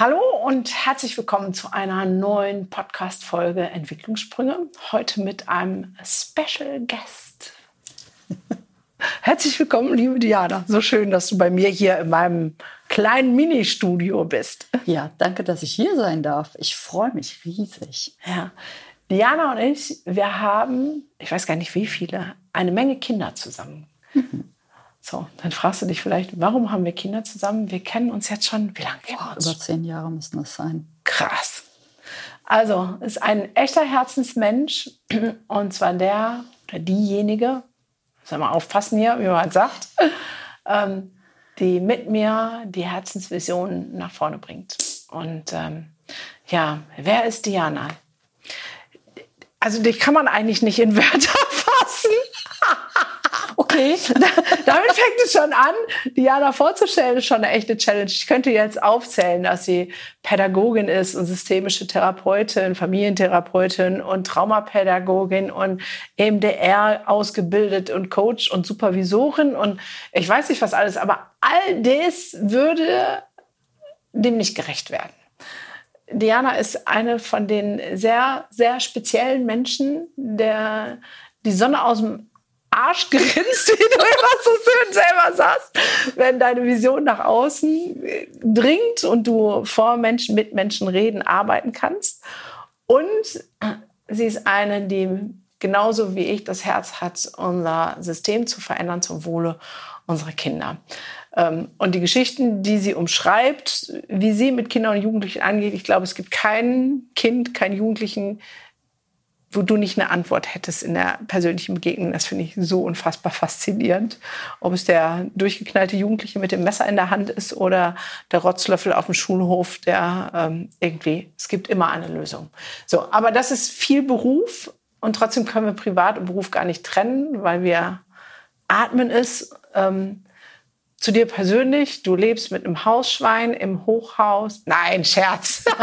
Hallo und herzlich willkommen zu einer neuen Podcast-Folge Entwicklungssprünge. Heute mit einem Special Guest. Herzlich willkommen, liebe Diana. So schön, dass du bei mir hier in meinem kleinen Mini-Studio bist. Ja, danke, dass ich hier sein darf. Ich freue mich riesig. Ja. Diana und ich, wir haben, ich weiß gar nicht wie viele, eine Menge Kinder zusammen. Mhm. So, dann fragst du dich vielleicht, warum haben wir Kinder zusammen? Wir kennen uns jetzt schon, wie lange kennen wir uns? Über zehn Jahre müssen das sein. Krass. Also, ist ein echter Herzensmensch und zwar der oder diejenige, soll mal aufpassen hier, wie man sagt, ähm, die mit mir die Herzensvision nach vorne bringt. Und ähm, ja, wer ist Diana? Also, die kann man eigentlich nicht in Wörter fassen. Okay. Damit fängt es schon an. Diana vorzustellen, ist schon eine echte Challenge. Ich könnte jetzt aufzählen, dass sie Pädagogin ist und systemische Therapeutin, Familientherapeutin und Traumapädagogin und EMDR ausgebildet und Coach und Supervisorin und ich weiß nicht was alles, aber all das würde dem nicht gerecht werden. Diana ist eine von den sehr, sehr speziellen Menschen, der die Sonne aus dem Arsch gerinst, wie du immer so schön selber sagst, wenn deine Vision nach außen dringt und du vor Menschen, mit Menschen reden, arbeiten kannst. Und sie ist eine, die genauso wie ich das Herz hat, unser System zu verändern zum Wohle unserer Kinder. Ähm, und die Geschichten, die sie umschreibt, wie sie mit Kindern und Jugendlichen angeht, ich glaube, es gibt kein Kind, keinen Jugendlichen, wo du nicht eine Antwort hättest in der persönlichen Begegnung. Das finde ich so unfassbar faszinierend. Ob es der durchgeknallte Jugendliche mit dem Messer in der Hand ist oder der Rotzlöffel auf dem Schulhof, der ähm, irgendwie, es gibt immer eine Lösung. So, aber das ist viel Beruf und trotzdem können wir Privat und Beruf gar nicht trennen, weil wir atmen ist. Ähm, zu dir persönlich, du lebst mit einem Hausschwein im Hochhaus. Nein, Scherz.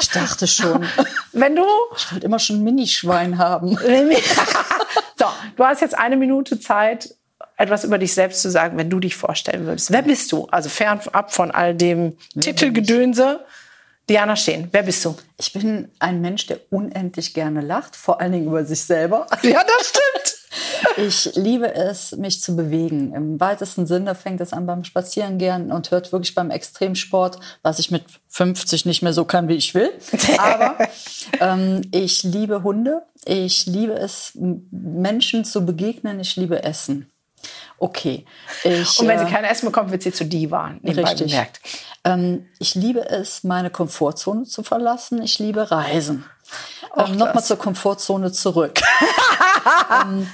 Ich dachte schon. Wenn du. Ich wollte immer schon ein Minischwein haben. so, du hast jetzt eine Minute Zeit, etwas über dich selbst zu sagen, wenn du dich vorstellen würdest. Wer bist du? Also fernab von all dem Titelgedönse. Diana Stehen, wer bist du? Ich bin ein Mensch, der unendlich gerne lacht, vor allen Dingen über sich selber. Ja, das stimmt. Ich liebe es, mich zu bewegen. Im weitesten Sinne fängt es an beim Spazierengehen und hört wirklich beim Extremsport, was ich mit 50 nicht mehr so kann, wie ich will. Aber ähm, ich liebe Hunde. Ich liebe es, Menschen zu begegnen. Ich liebe Essen. Okay. Ich, und wenn sie äh, kein Essen bekommt, wird sie zu Diva. Richtig. Ähm, ich liebe es, meine Komfortzone zu verlassen. Ich liebe Reisen. Ähm, Nochmal zur Komfortzone zurück. ähm,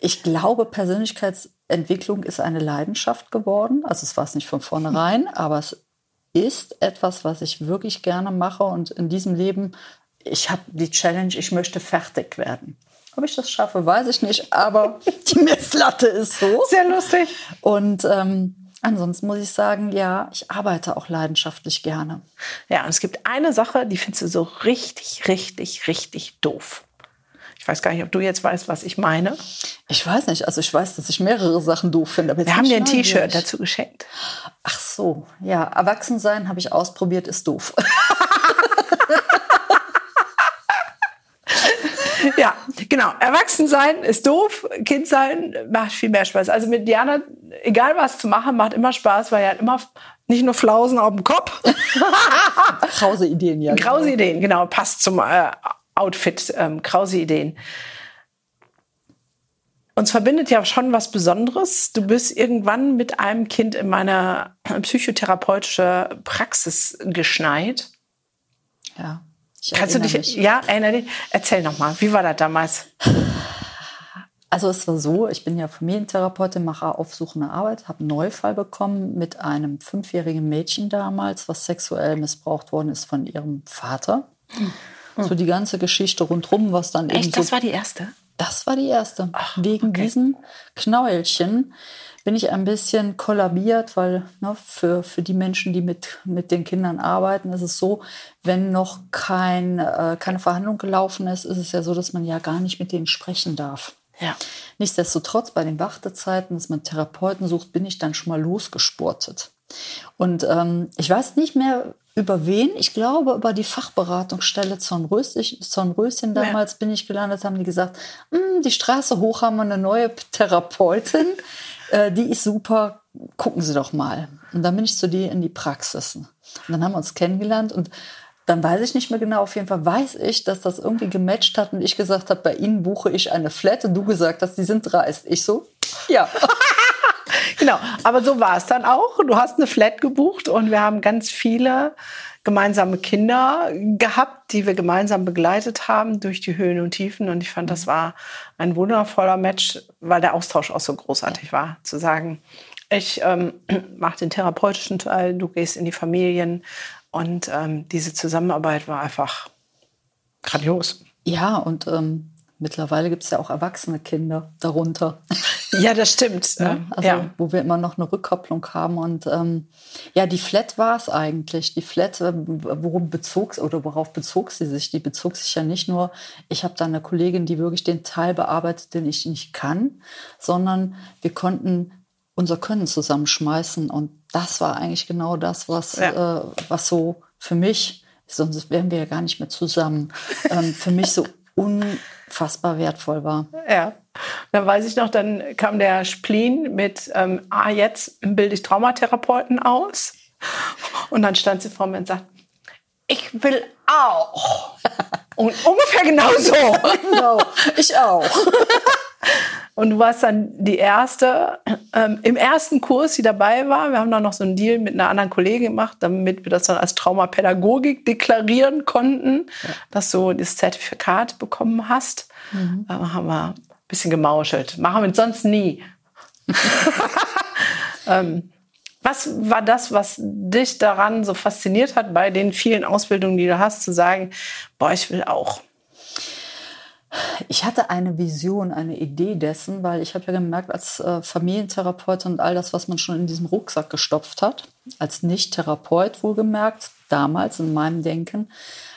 ich glaube, Persönlichkeitsentwicklung ist eine Leidenschaft geworden. Also es war es nicht von vornherein, aber es ist etwas, was ich wirklich gerne mache. Und in diesem Leben, ich habe die Challenge, ich möchte fertig werden. Ob ich das schaffe, weiß ich nicht, aber die Messlatte ist so. Sehr lustig. Und ähm, ansonsten muss ich sagen, ja, ich arbeite auch leidenschaftlich gerne. Ja, und es gibt eine Sache, die findest du so richtig, richtig, richtig doof. Ich weiß gar nicht, ob du jetzt weißt, was ich meine. Ich weiß nicht. Also ich weiß, dass ich mehrere Sachen doof finde. Wir haben dir ein T-Shirt dazu geschenkt. Ach so, ja. Erwachsensein habe ich ausprobiert, ist doof. ja, genau. Erwachsensein ist doof. Kind sein macht viel mehr Spaß. Also mit Diana, egal was zu machen, macht immer Spaß, weil er hat immer nicht nur Flausen auf dem Kopf. Krause Ideen, ja. Krause genau. Ideen, genau. Passt zum äh, Outfit, ähm, krause Ideen. Uns verbindet ja schon was Besonderes. Du bist irgendwann mit einem Kind in meiner psychotherapeutische Praxis geschneit. Ja. Kannst du dich, mich. ja, erinnere dich? Erzähl nochmal, wie war das damals? Also es war so, ich bin ja Familientherapeutin, mache aufsuchende Arbeit, habe einen Neufall bekommen mit einem fünfjährigen Mädchen damals, was sexuell missbraucht worden ist von ihrem Vater. Hm. So die ganze Geschichte rundherum, was dann Echt? eben so. Das war die erste? Das war die erste. Ach, Wegen okay. diesen Knäuelchen bin ich ein bisschen kollabiert, weil ne, für, für die Menschen, die mit, mit den Kindern arbeiten, ist es so, wenn noch kein, äh, keine Verhandlung gelaufen ist, ist es ja so, dass man ja gar nicht mit denen sprechen darf. Ja. Nichtsdestotrotz, bei den Wartezeiten, dass man Therapeuten sucht, bin ich dann schon mal losgesportet. Und ähm, ich weiß nicht mehr über wen. Ich glaube, über die Fachberatungsstelle Zornröschen damals ja. bin ich gelandet, haben die gesagt, hm, die Straße hoch haben wir eine neue Therapeutin. Äh, die ist super, gucken Sie doch mal. Und dann bin ich zu dir in die Praxis. Und dann haben wir uns kennengelernt und dann weiß ich nicht mehr genau. Auf jeden Fall weiß ich, dass das irgendwie gematcht hat und ich gesagt habe, bei Ihnen buche ich eine Flat und du gesagt hast, die sind dreist. Ich so, ja. genau, aber so war es dann auch. Du hast eine Flat gebucht und wir haben ganz viele gemeinsame Kinder gehabt, die wir gemeinsam begleitet haben durch die Höhen und Tiefen. Und ich fand, das war ein wundervoller Match, weil der Austausch auch so großartig war, zu sagen, ich ähm, mache den therapeutischen Teil, du gehst in die Familien. Und ähm, diese Zusammenarbeit war einfach grandios. Ja, und ähm, Mittlerweile gibt es ja auch erwachsene Kinder darunter. Ja, das stimmt. Ja, also, ja. wo wir immer noch eine Rückkopplung haben. Und ähm, ja, die Flat war es eigentlich. Die Flat, äh, worum bezog oder worauf bezog sie sich? Die bezog sich ja nicht nur, ich habe da eine Kollegin, die wirklich den Teil bearbeitet, den ich nicht kann, sondern wir konnten unser Können zusammenschmeißen. Und das war eigentlich genau das, was, ja. äh, was so für mich, sonst wären wir ja gar nicht mehr zusammen, ähm, für mich so unfassbar wertvoll war. Ja. Dann weiß ich noch, dann kam der Spleen mit, ähm, ah, jetzt bilde ich Traumatherapeuten aus. Und dann stand sie vor mir und sagt, ich will auch. Und ungefähr genau so. genau, ich auch. Und du warst dann die erste ähm, im ersten Kurs, die dabei war. Wir haben dann noch so einen Deal mit einer anderen Kollegin gemacht, damit wir das dann als Traumapädagogik deklarieren konnten, ja. dass du das Zertifikat bekommen hast. Mhm. Da haben wir bisschen gemauschelt. Machen wir sonst nie. ähm, was war das, was dich daran so fasziniert hat, bei den vielen Ausbildungen, die du hast, zu sagen, boah, ich will auch? Ich hatte eine Vision, eine Idee dessen, weil ich habe ja gemerkt, als äh, Familientherapeutin und all das, was man schon in diesem Rucksack gestopft hat, als Nicht-Therapeut wohlgemerkt, damals in meinem Denken,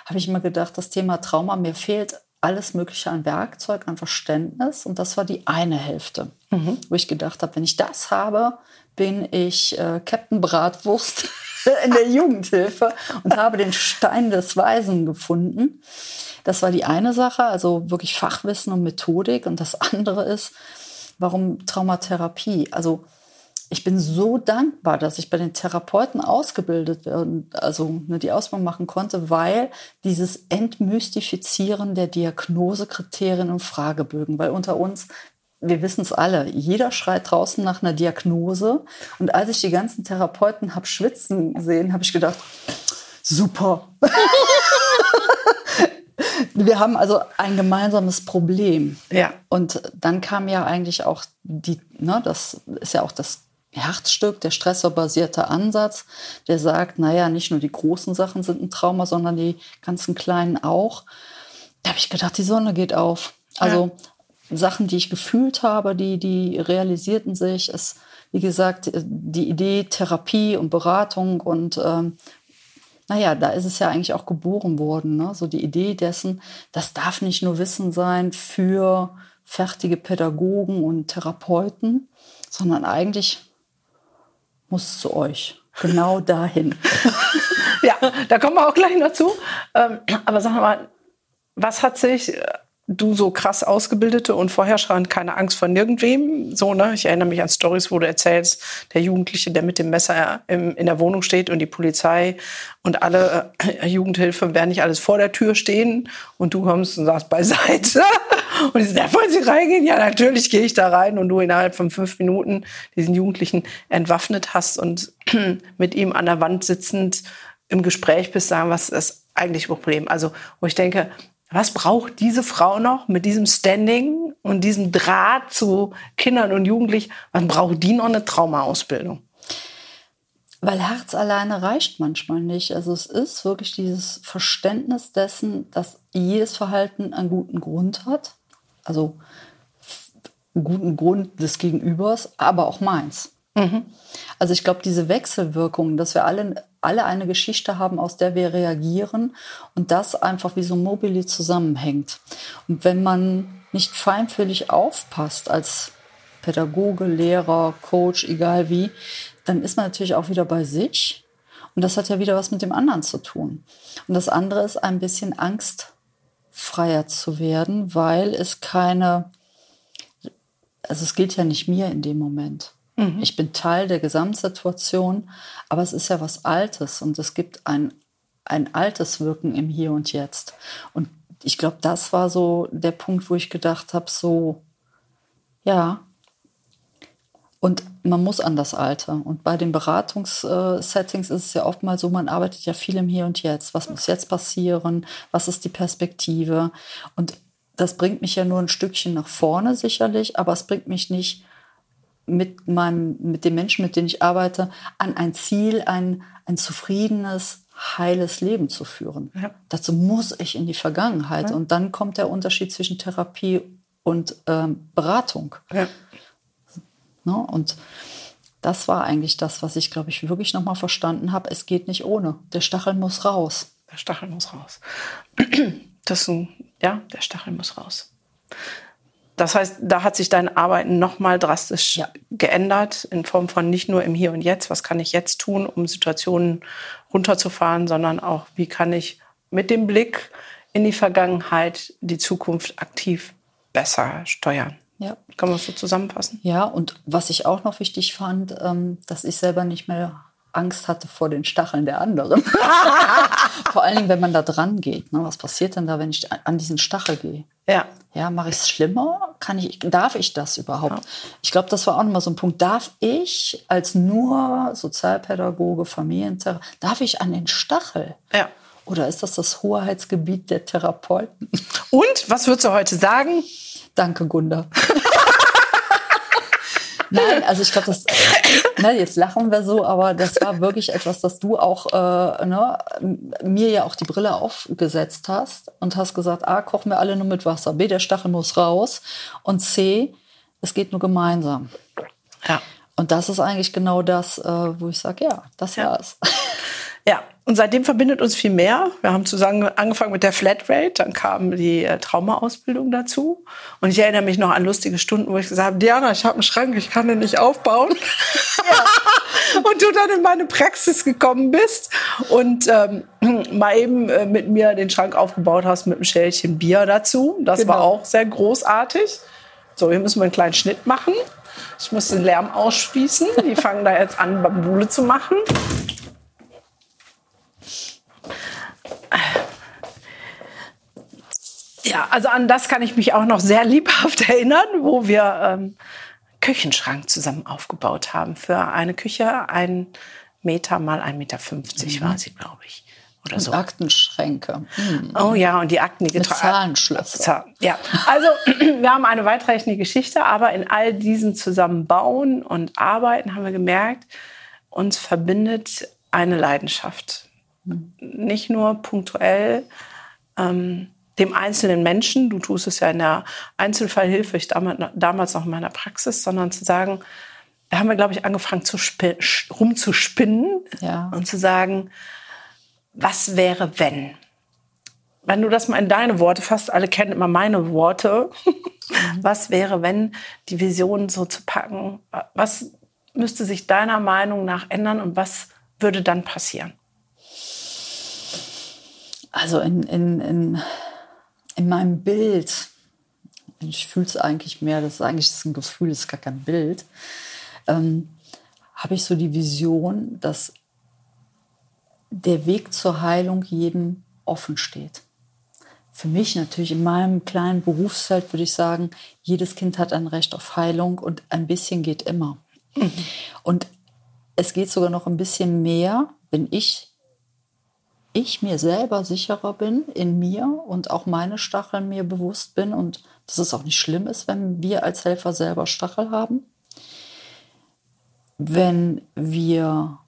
habe ich immer gedacht, das Thema Trauma, mir fehlt alles Mögliche an Werkzeug, an Verständnis. Und das war die eine Hälfte, mhm. wo ich gedacht habe, wenn ich das habe, bin ich äh, Captain Bratwurst in der Jugendhilfe und habe den Stein des Weisen gefunden. Das war die eine Sache, also wirklich Fachwissen und Methodik. Und das andere ist, warum Traumatherapie? Also ich bin so dankbar, dass ich bei den Therapeuten ausgebildet werde, also ne, die Ausbildung machen konnte, weil dieses Entmystifizieren der Diagnosekriterien und Fragebögen, weil unter uns, wir wissen es alle, jeder schreit draußen nach einer Diagnose. Und als ich die ganzen Therapeuten habe schwitzen gesehen, habe ich gedacht, super. Wir haben also ein gemeinsames Problem. Ja. Und dann kam ja eigentlich auch die, ne, das ist ja auch das Herzstück, der stressorbasierte Ansatz, der sagt, naja, nicht nur die großen Sachen sind ein Trauma, sondern die ganzen kleinen auch. Da habe ich gedacht, die Sonne geht auf. Also ja. Sachen, die ich gefühlt habe, die, die realisierten sich. Es, wie gesagt, die Idee Therapie und Beratung und ähm, naja, da ist es ja eigentlich auch geboren worden. Ne? So die Idee dessen, das darf nicht nur Wissen sein für fertige Pädagogen und Therapeuten, sondern eigentlich muss zu euch. Genau dahin. ja, da kommen wir auch gleich noch zu. Ähm, aber sag mal, was hat sich äh, du so krass ausgebildete und vorherrschend keine Angst vor nirgendwem. So, ne? Ich erinnere mich an Stories, wo du erzählst, der Jugendliche, der mit dem Messer im, in der Wohnung steht und die Polizei und alle äh, Jugendhilfe werden nicht alles vor der Tür stehen und du kommst und sagst beiseite. Und die sagen, ja, wollen Sie reingehen? Ja, natürlich gehe ich da rein und du innerhalb von fünf Minuten diesen Jugendlichen entwaffnet hast und mit ihm an der Wand sitzend im Gespräch bist, sagen, was ist das eigentliche Problem? Also, wo ich denke, was braucht diese Frau noch mit diesem Standing und diesem Draht zu Kindern und Jugendlichen? Was braucht die noch eine Traumaausbildung? Weil Herz alleine reicht manchmal nicht. Also es ist wirklich dieses Verständnis dessen, dass jedes Verhalten einen guten Grund hat. Also einen guten Grund des Gegenübers, aber auch meins. Mhm. Also ich glaube, diese Wechselwirkung, dass wir alle, alle eine Geschichte haben, aus der wir reagieren und das einfach wie so Mobili zusammenhängt. Und wenn man nicht feinfühlig aufpasst als Pädagoge, Lehrer, Coach, egal wie, dann ist man natürlich auch wieder bei sich. Und das hat ja wieder was mit dem anderen zu tun. Und das andere ist ein bisschen angstfreier zu werden, weil es keine, also es gilt ja nicht mir in dem Moment. Mhm. Ich bin Teil der Gesamtsituation, aber es ist ja was Altes und es gibt ein, ein altes Wirken im Hier und Jetzt. Und ich glaube, das war so der Punkt, wo ich gedacht habe, so, ja, und man muss an das Alte. Und bei den Beratungssettings ist es ja oftmals so, man arbeitet ja viel im Hier und Jetzt. Was muss jetzt passieren? Was ist die Perspektive? Und das bringt mich ja nur ein Stückchen nach vorne sicherlich, aber es bringt mich nicht mit meinem, mit den Menschen, mit denen ich arbeite, an ein Ziel, ein, ein zufriedenes, heiles Leben zu führen. Ja. Dazu muss ich in die Vergangenheit. Ja. Und dann kommt der Unterschied zwischen Therapie und ähm, Beratung. Ja. Ne? Und das war eigentlich das, was ich, glaube ich, wirklich nochmal verstanden habe. Es geht nicht ohne. Der Stachel muss raus. Der Stachel muss raus. Das ist ein, ja, der Stachel muss raus. Das heißt, da hat sich dein Arbeiten nochmal drastisch ja. geändert, in Form von nicht nur im Hier und Jetzt, was kann ich jetzt tun, um Situationen runterzufahren, sondern auch, wie kann ich mit dem Blick in die Vergangenheit die Zukunft aktiv besser steuern. Ja. Kann man das so zusammenfassen? Ja, und was ich auch noch wichtig fand, ähm, dass ich selber nicht mehr Angst hatte vor den Stacheln der anderen. vor allen Dingen, wenn man da dran geht. Ne? Was passiert denn da, wenn ich an diesen Stachel gehe? Ja. Ja, mache ich es schlimmer? Kann ich, darf ich das überhaupt? Ja. Ich glaube, das war auch nochmal so ein Punkt. Darf ich als nur Sozialpädagoge, Familientherapeut, darf ich an den Stachel? Ja. Oder ist das das Hoheitsgebiet der Therapeuten? Und was würdest du heute sagen? Danke, Gunda. Nein, also ich glaube, das, ne, jetzt lachen wir so, aber das war wirklich etwas, dass du auch äh, ne, mir ja auch die Brille aufgesetzt hast und hast gesagt, A, kochen wir alle nur mit Wasser, B, der Stachel muss raus und C, es geht nur gemeinsam. Ja. Und das ist eigentlich genau das, äh, wo ich sage, ja, das ja. war's. Ja, und seitdem verbindet uns viel mehr. Wir haben zusammen angefangen mit der Flatrate, dann kam die äh, Traumaausbildung dazu. Und ich erinnere mich noch an lustige Stunden, wo ich gesagt habe, Diana, ich habe einen Schrank, ich kann den nicht aufbauen. Ja. und du dann in meine Praxis gekommen bist und ähm, mal eben äh, mit mir den Schrank aufgebaut hast mit einem Schälchen Bier dazu. Das genau. war auch sehr großartig. So, hier müssen wir einen kleinen Schnitt machen. Ich muss den Lärm ausspießen. Die fangen da jetzt an, Bambule zu machen. Ja, also an das kann ich mich auch noch sehr liebhaft erinnern, wo wir ähm, Küchenschrank zusammen aufgebaut haben für eine Küche. Ein Meter mal 1,50 Meter mhm. war sie, glaube ich. Oder und so. Aktenschränke. Mhm. Oh ja, und die Akten, die getragen. Zahlenschlösser. Ja, also wir haben eine weitreichende Geschichte, aber in all diesem Zusammenbauen und Arbeiten haben wir gemerkt, uns verbindet eine Leidenschaft. Mhm. Nicht nur punktuell, ähm, dem einzelnen Menschen, du tust es ja in der Einzelfallhilfe, ich damals noch in meiner Praxis, sondern zu sagen, da haben wir, glaube ich, angefangen zu rumzuspinnen ja. und zu sagen, was wäre, wenn? Wenn du das mal in deine Worte fasst, alle kennen immer meine Worte, mhm. was wäre, wenn die Vision so zu packen, was müsste sich deiner Meinung nach ändern und was würde dann passieren? Also in, in, in in meinem Bild, ich fühle es eigentlich mehr, das ist eigentlich ein Gefühl, das ist gar kein Bild, ähm, habe ich so die Vision, dass der Weg zur Heilung jedem offen steht. Für mich natürlich in meinem kleinen Berufsfeld würde ich sagen, jedes Kind hat ein Recht auf Heilung und ein bisschen geht immer. Mhm. Und es geht sogar noch ein bisschen mehr, wenn ich ich mir selber sicherer bin in mir und auch meine Stacheln mir bewusst bin und dass es auch nicht schlimm ist, wenn wir als Helfer selber Stachel haben. Wenn wir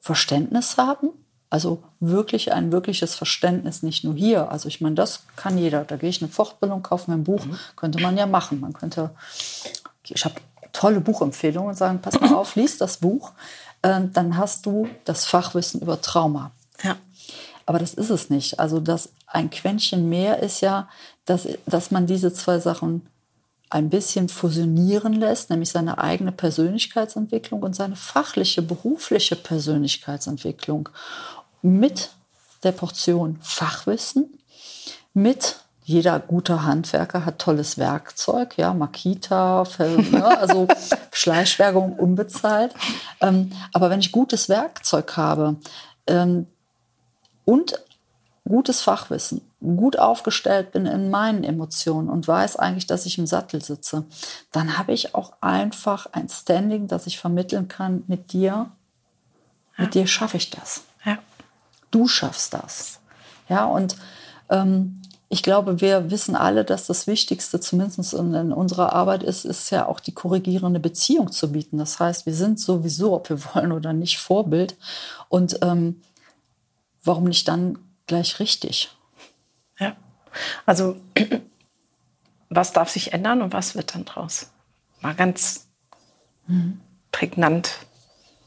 Verständnis haben. Also wirklich ein wirkliches Verständnis, nicht nur hier. Also ich meine, das kann jeder. Da gehe ich eine Fortbildung, kaufe mir ein Buch, mhm. könnte man ja machen. Man könnte, ich habe tolle Buchempfehlungen und sagen, pass mal auf, lies das Buch, äh, dann hast du das Fachwissen über Trauma. Ja. Aber das ist es nicht. Also das ein Quäntchen mehr ist ja, dass, dass man diese zwei Sachen ein bisschen fusionieren lässt, nämlich seine eigene Persönlichkeitsentwicklung und seine fachliche, berufliche Persönlichkeitsentwicklung mit der Portion Fachwissen, mit jeder gute Handwerker hat tolles Werkzeug, ja, Makita, ne, also Schleichwerbung unbezahlt. Ähm, aber wenn ich gutes Werkzeug habe ähm, und gutes Fachwissen, gut aufgestellt bin in meinen Emotionen und weiß eigentlich, dass ich im Sattel sitze, dann habe ich auch einfach ein Standing, das ich vermitteln kann mit dir. Mit dir schaffe ich das. Ja. Du schaffst das. Ja, und ähm, ich glaube, wir wissen alle, dass das Wichtigste, zumindest in, unserer Arbeit ist, ist ja auch die korrigierende Beziehung zu bieten. Das heißt, wir sind sowieso, ob wir wollen oder nicht, Vorbild. Und ähm, warum nicht dann gleich richtig? Ja, also was darf sich ändern und was wird dann draus? Mal ganz mhm. prägnant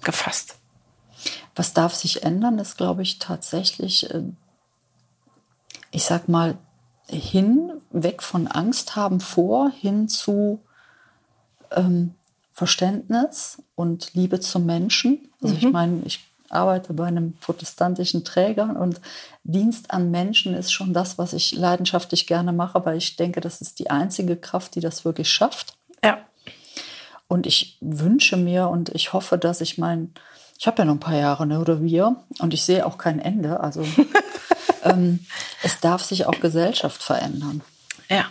gefasst. Was darf sich ändern, ist, glaube ich, tatsächlich, äh, ich sag mal, hin, weg von Angst haben vor, hin zu ähm, Verständnis und Liebe zum Menschen. Also mhm. ich meine, ich arbeite bei einem protestantischen Träger und Dienst an Menschen ist schon das, was ich leidenschaftlich gerne mache, weil ich denke, das ist die einzige Kraft, die das wirklich schafft. Ja. Und ich wünsche mir und ich hoffe, dass ich mein, ich habe ja noch ein paar Jahre, ne, oder wir, und ich sehe auch kein Ende. Also ähm, es darf sich auch Gesellschaft verändern. Ja.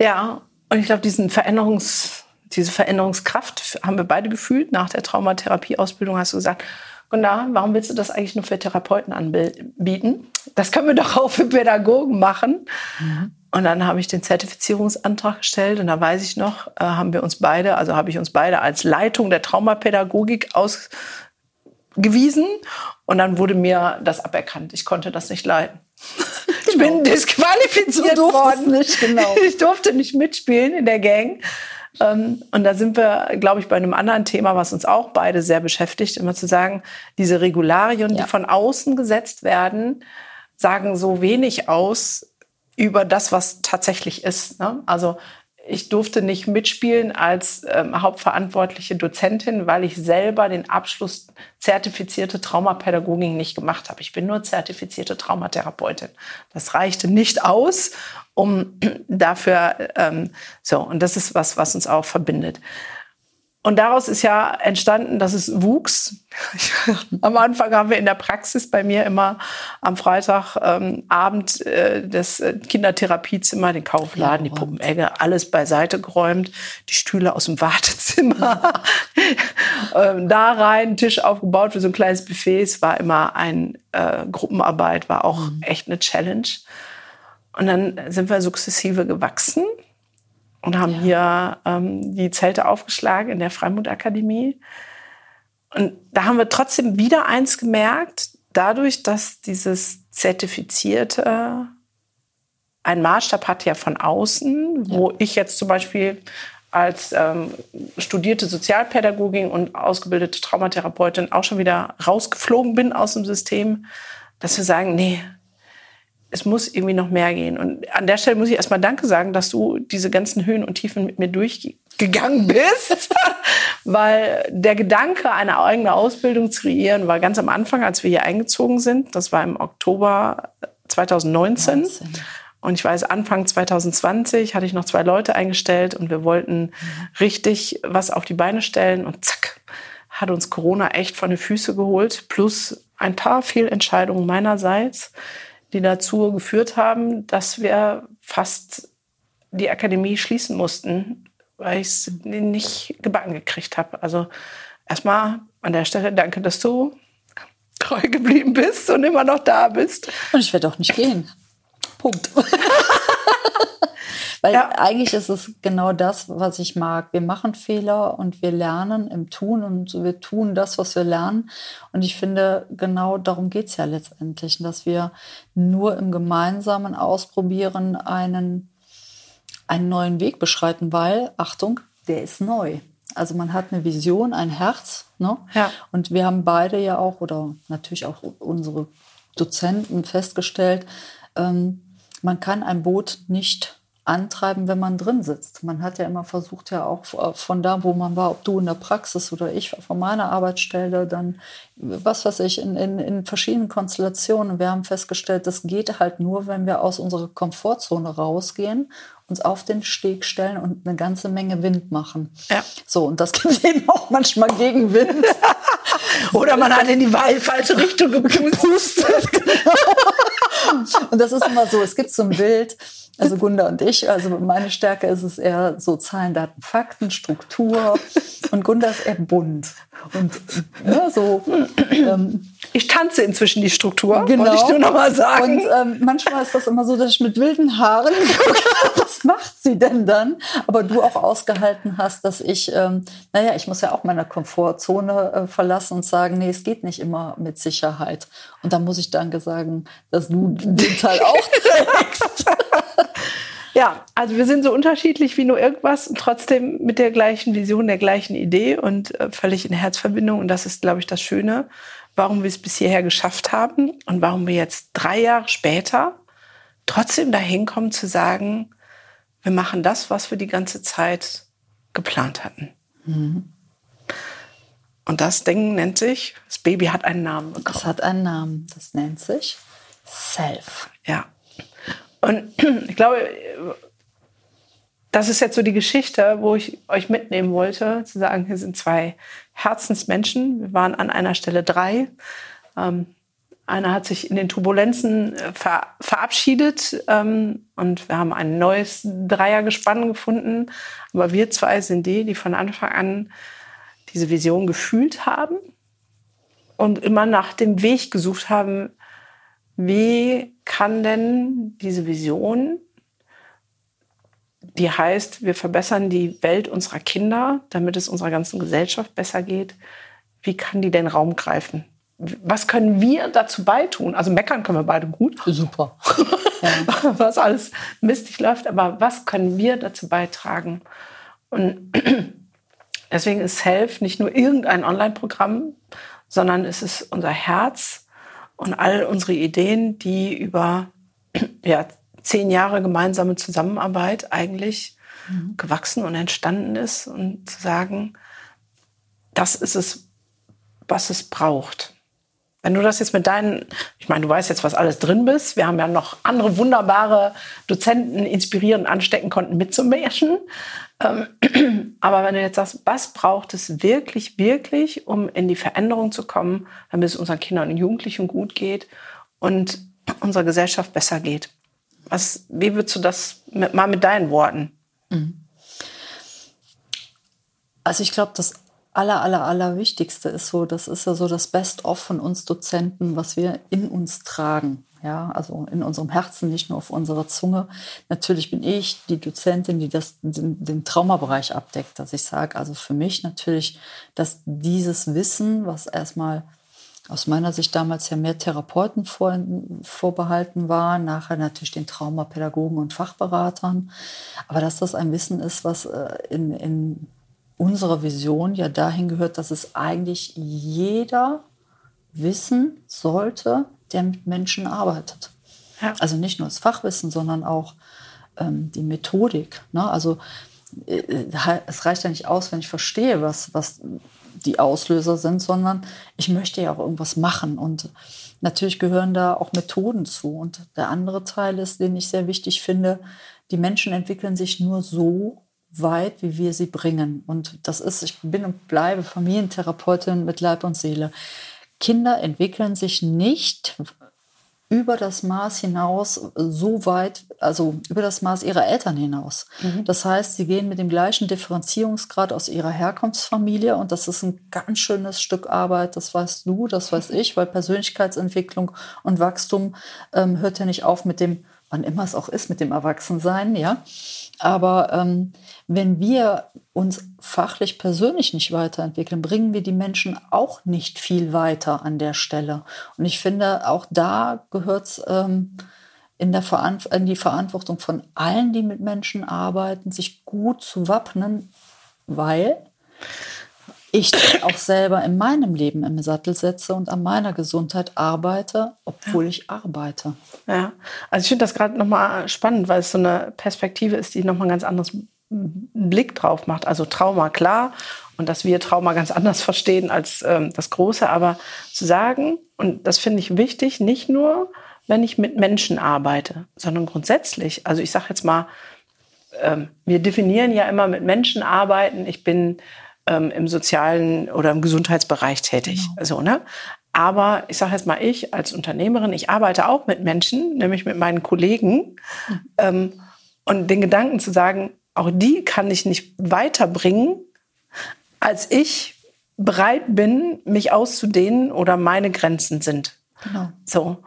Ja, und ich glaube, diesen Veränderungs, diese Veränderungskraft haben wir beide gefühlt. Nach der Traumatherapieausbildung hast du gesagt, Gunda, warum willst du das eigentlich nur für Therapeuten anbieten? Das können wir doch auch für Pädagogen machen. Mhm. Und dann habe ich den Zertifizierungsantrag gestellt und da weiß ich noch, äh, haben wir uns beide, also habe ich uns beide als Leitung der Traumapädagogik ausgewiesen und dann wurde mir das aberkannt. Ich konnte das nicht leiden. Genau. Ich bin disqualifiziert worden. Nicht, genau. Ich durfte nicht mitspielen in der Gang. Ähm, und da sind wir, glaube ich, bei einem anderen Thema, was uns auch beide sehr beschäftigt, immer zu sagen, diese Regularien, ja. die von außen gesetzt werden, sagen so wenig aus über das, was tatsächlich ist. Ne? Also ich durfte nicht mitspielen als ähm, hauptverantwortliche Dozentin, weil ich selber den Abschluss zertifizierte Traumapädagogik nicht gemacht habe. Ich bin nur zertifizierte Traumatherapeutin. Das reichte nicht aus, um dafür ähm, so. Und das ist was, was uns auch verbindet. Und daraus ist ja entstanden, dass es wuchs. am Anfang haben wir in der Praxis bei mir immer am Freitagabend ähm, äh, das äh, Kindertherapiezimmer, den Kaufladen, ja, die Puppenecke, alles beiseite geräumt, die Stühle aus dem Wartezimmer, ähm, da rein, Tisch aufgebaut für so ein kleines Buffet. Es war immer ein äh, Gruppenarbeit, war auch mhm. echt eine Challenge. Und dann sind wir sukzessive gewachsen und haben ja. hier ähm, die Zelte aufgeschlagen in der Freimut-Akademie. Und da haben wir trotzdem wieder eins gemerkt, dadurch, dass dieses Zertifizierte einen Maßstab hat ja von außen, wo ja. ich jetzt zum Beispiel als ähm, studierte Sozialpädagogin und ausgebildete Traumatherapeutin auch schon wieder rausgeflogen bin aus dem System, dass wir sagen, nee, es muss irgendwie noch mehr gehen. Und an der Stelle muss ich erstmal Danke sagen, dass du diese ganzen Höhen und Tiefen mit mir durchgegangen bist. Weil der Gedanke, eine eigene Ausbildung zu kreieren, war ganz am Anfang, als wir hier eingezogen sind. Das war im Oktober 2019. 19. Und ich weiß, Anfang 2020 hatte ich noch zwei Leute eingestellt und wir wollten richtig was auf die Beine stellen. Und zack, hat uns Corona echt von den Füßen geholt. Plus ein paar Fehlentscheidungen meinerseits die dazu geführt haben, dass wir fast die Akademie schließen mussten, weil ich es nicht gebacken gekriegt habe. Also erstmal an der Stelle danke, dass du treu geblieben bist und immer noch da bist. Und ich werde auch nicht gehen. Punkt. Weil ja. eigentlich ist es genau das, was ich mag. Wir machen Fehler und wir lernen im Tun und wir tun das, was wir lernen. Und ich finde, genau darum geht es ja letztendlich, dass wir nur im gemeinsamen Ausprobieren einen, einen neuen Weg beschreiten, weil, Achtung, der ist neu. Also man hat eine Vision, ein Herz. Ne? Ja. Und wir haben beide ja auch, oder natürlich auch unsere Dozenten festgestellt, ähm, man kann ein Boot nicht antreiben, wenn man drin sitzt. Man hat ja immer versucht, ja auch von da, wo man war, ob du in der Praxis oder ich von meiner Arbeitsstelle, dann, was weiß ich, in, in, in verschiedenen Konstellationen. Wir haben festgestellt, das geht halt nur, wenn wir aus unserer Komfortzone rausgehen, uns auf den Steg stellen und eine ganze Menge Wind machen. Ja. So, und das gibt eben auch manchmal Gegenwind. oder man hat in die falsche Richtung gepustet. Und das ist immer so, es gibt so ein Bild, also Gunda und ich, also meine Stärke ist es eher so Zahlen, Daten, Fakten, Struktur und Gunda ist eher bunt. Und ne, so. Ähm, ich tanze inzwischen die Struktur, genau. wollte ich nur noch mal sagen. Und ähm, manchmal ist das immer so, dass ich mit wilden Haaren gucke, was macht sie denn dann? Aber du auch ausgehalten hast, dass ich, ähm, naja, ich muss ja auch meine Komfortzone äh, verlassen und sagen, nee, es geht nicht immer mit Sicherheit. Und dann muss ich danke sagen, dass du den Teil auch trägst. Ja, also wir sind so unterschiedlich wie nur irgendwas und trotzdem mit der gleichen Vision, der gleichen Idee und äh, völlig in Herzverbindung. Und das ist, glaube ich, das Schöne, warum wir es bis hierher geschafft haben und warum wir jetzt drei Jahre später trotzdem dahin kommen zu sagen, wir machen das, was wir die ganze Zeit geplant hatten. Mhm. Und das Ding nennt sich, das Baby hat einen Namen bekommen. Das hat einen Namen. Das nennt sich Self. Ja. Und ich glaube, das ist jetzt so die Geschichte, wo ich euch mitnehmen wollte, zu sagen, wir sind zwei Herzensmenschen. Wir waren an einer Stelle drei. Ähm, einer hat sich in den Turbulenzen äh, ver verabschiedet ähm, und wir haben ein neues Dreiergespann gefunden. Aber wir zwei sind die, die von Anfang an diese Vision gefühlt haben und immer nach dem Weg gesucht haben, wie kann denn diese Vision, die heißt, wir verbessern die Welt unserer Kinder, damit es unserer ganzen Gesellschaft besser geht, wie kann die denn Raum greifen? Was können wir dazu beitun? Also meckern können wir beide gut. Super. Ja. Was alles mistig läuft, aber was können wir dazu beitragen? Und deswegen ist Helf nicht nur irgendein Online-Programm, sondern es ist unser Herz, und all unsere Ideen, die über ja, zehn Jahre gemeinsame Zusammenarbeit eigentlich mhm. gewachsen und entstanden ist und zu sagen, das ist es, was es braucht. Wenn du das jetzt mit deinen, ich meine, du weißt jetzt, was alles drin bist. Wir haben ja noch andere wunderbare Dozenten inspirieren anstecken konnten mitzumischen. Ähm, aber wenn du jetzt sagst, was braucht es wirklich, wirklich, um in die Veränderung zu kommen, damit es unseren Kindern und Jugendlichen gut geht und unserer Gesellschaft besser geht? Was, wie würdest du das mit, mal mit deinen Worten? Mhm. Also ich glaube, das aller, aller, aller Wichtigste ist so, das ist ja so das Best-of von uns Dozenten, was wir in uns tragen. Ja, also in unserem Herzen, nicht nur auf unserer Zunge. Natürlich bin ich die Dozentin, die das, den, den Traumabereich abdeckt, dass ich sage, also für mich natürlich, dass dieses Wissen, was erstmal aus meiner Sicht damals ja mehr Therapeuten vor, vorbehalten war, nachher natürlich den Traumapädagogen und Fachberatern, aber dass das ein Wissen ist, was äh, in, in unsere Vision ja dahin gehört, dass es eigentlich jeder wissen sollte, der mit Menschen arbeitet. Ja. Also nicht nur das Fachwissen, sondern auch ähm, die Methodik. Ne? Also äh, es reicht ja nicht aus, wenn ich verstehe, was, was die Auslöser sind, sondern ich möchte ja auch irgendwas machen. Und natürlich gehören da auch Methoden zu. Und der andere Teil ist, den ich sehr wichtig finde, die Menschen entwickeln sich nur so, weit, wie wir sie bringen. Und das ist, ich bin und bleibe Familientherapeutin mit Leib und Seele. Kinder entwickeln sich nicht über das Maß hinaus so weit, also über das Maß ihrer Eltern hinaus. Mhm. Das heißt, sie gehen mit dem gleichen Differenzierungsgrad aus ihrer Herkunftsfamilie und das ist ein ganz schönes Stück Arbeit, das weißt du, das weiß ich, weil Persönlichkeitsentwicklung und Wachstum ähm, hört ja nicht auf mit dem wann immer es auch ist mit dem Erwachsensein, ja. Aber ähm, wenn wir uns fachlich, persönlich nicht weiterentwickeln, bringen wir die Menschen auch nicht viel weiter an der Stelle. Und ich finde, auch da gehört es ähm, in, in die Verantwortung von allen, die mit Menschen arbeiten, sich gut zu wappnen, weil ich auch selber in meinem Leben im Sattel setze und an meiner Gesundheit arbeite, obwohl ja. ich arbeite. Ja, also ich finde das gerade nochmal spannend, weil es so eine Perspektive ist, die nochmal ein ganz anderes Blick drauf macht. Also Trauma, klar, und dass wir Trauma ganz anders verstehen als ähm, das Große, aber zu sagen, und das finde ich wichtig, nicht nur, wenn ich mit Menschen arbeite, sondern grundsätzlich. Also ich sage jetzt mal, ähm, wir definieren ja immer mit Menschen arbeiten. Ich bin ähm, im sozialen oder im Gesundheitsbereich tätig. Genau. So, ne? Aber ich sage jetzt mal, ich als Unternehmerin, ich arbeite auch mit Menschen, nämlich mit meinen Kollegen. Mhm. Ähm, und den Gedanken zu sagen, auch die kann ich nicht weiterbringen, als ich bereit bin, mich auszudehnen oder meine Grenzen sind. Genau. So.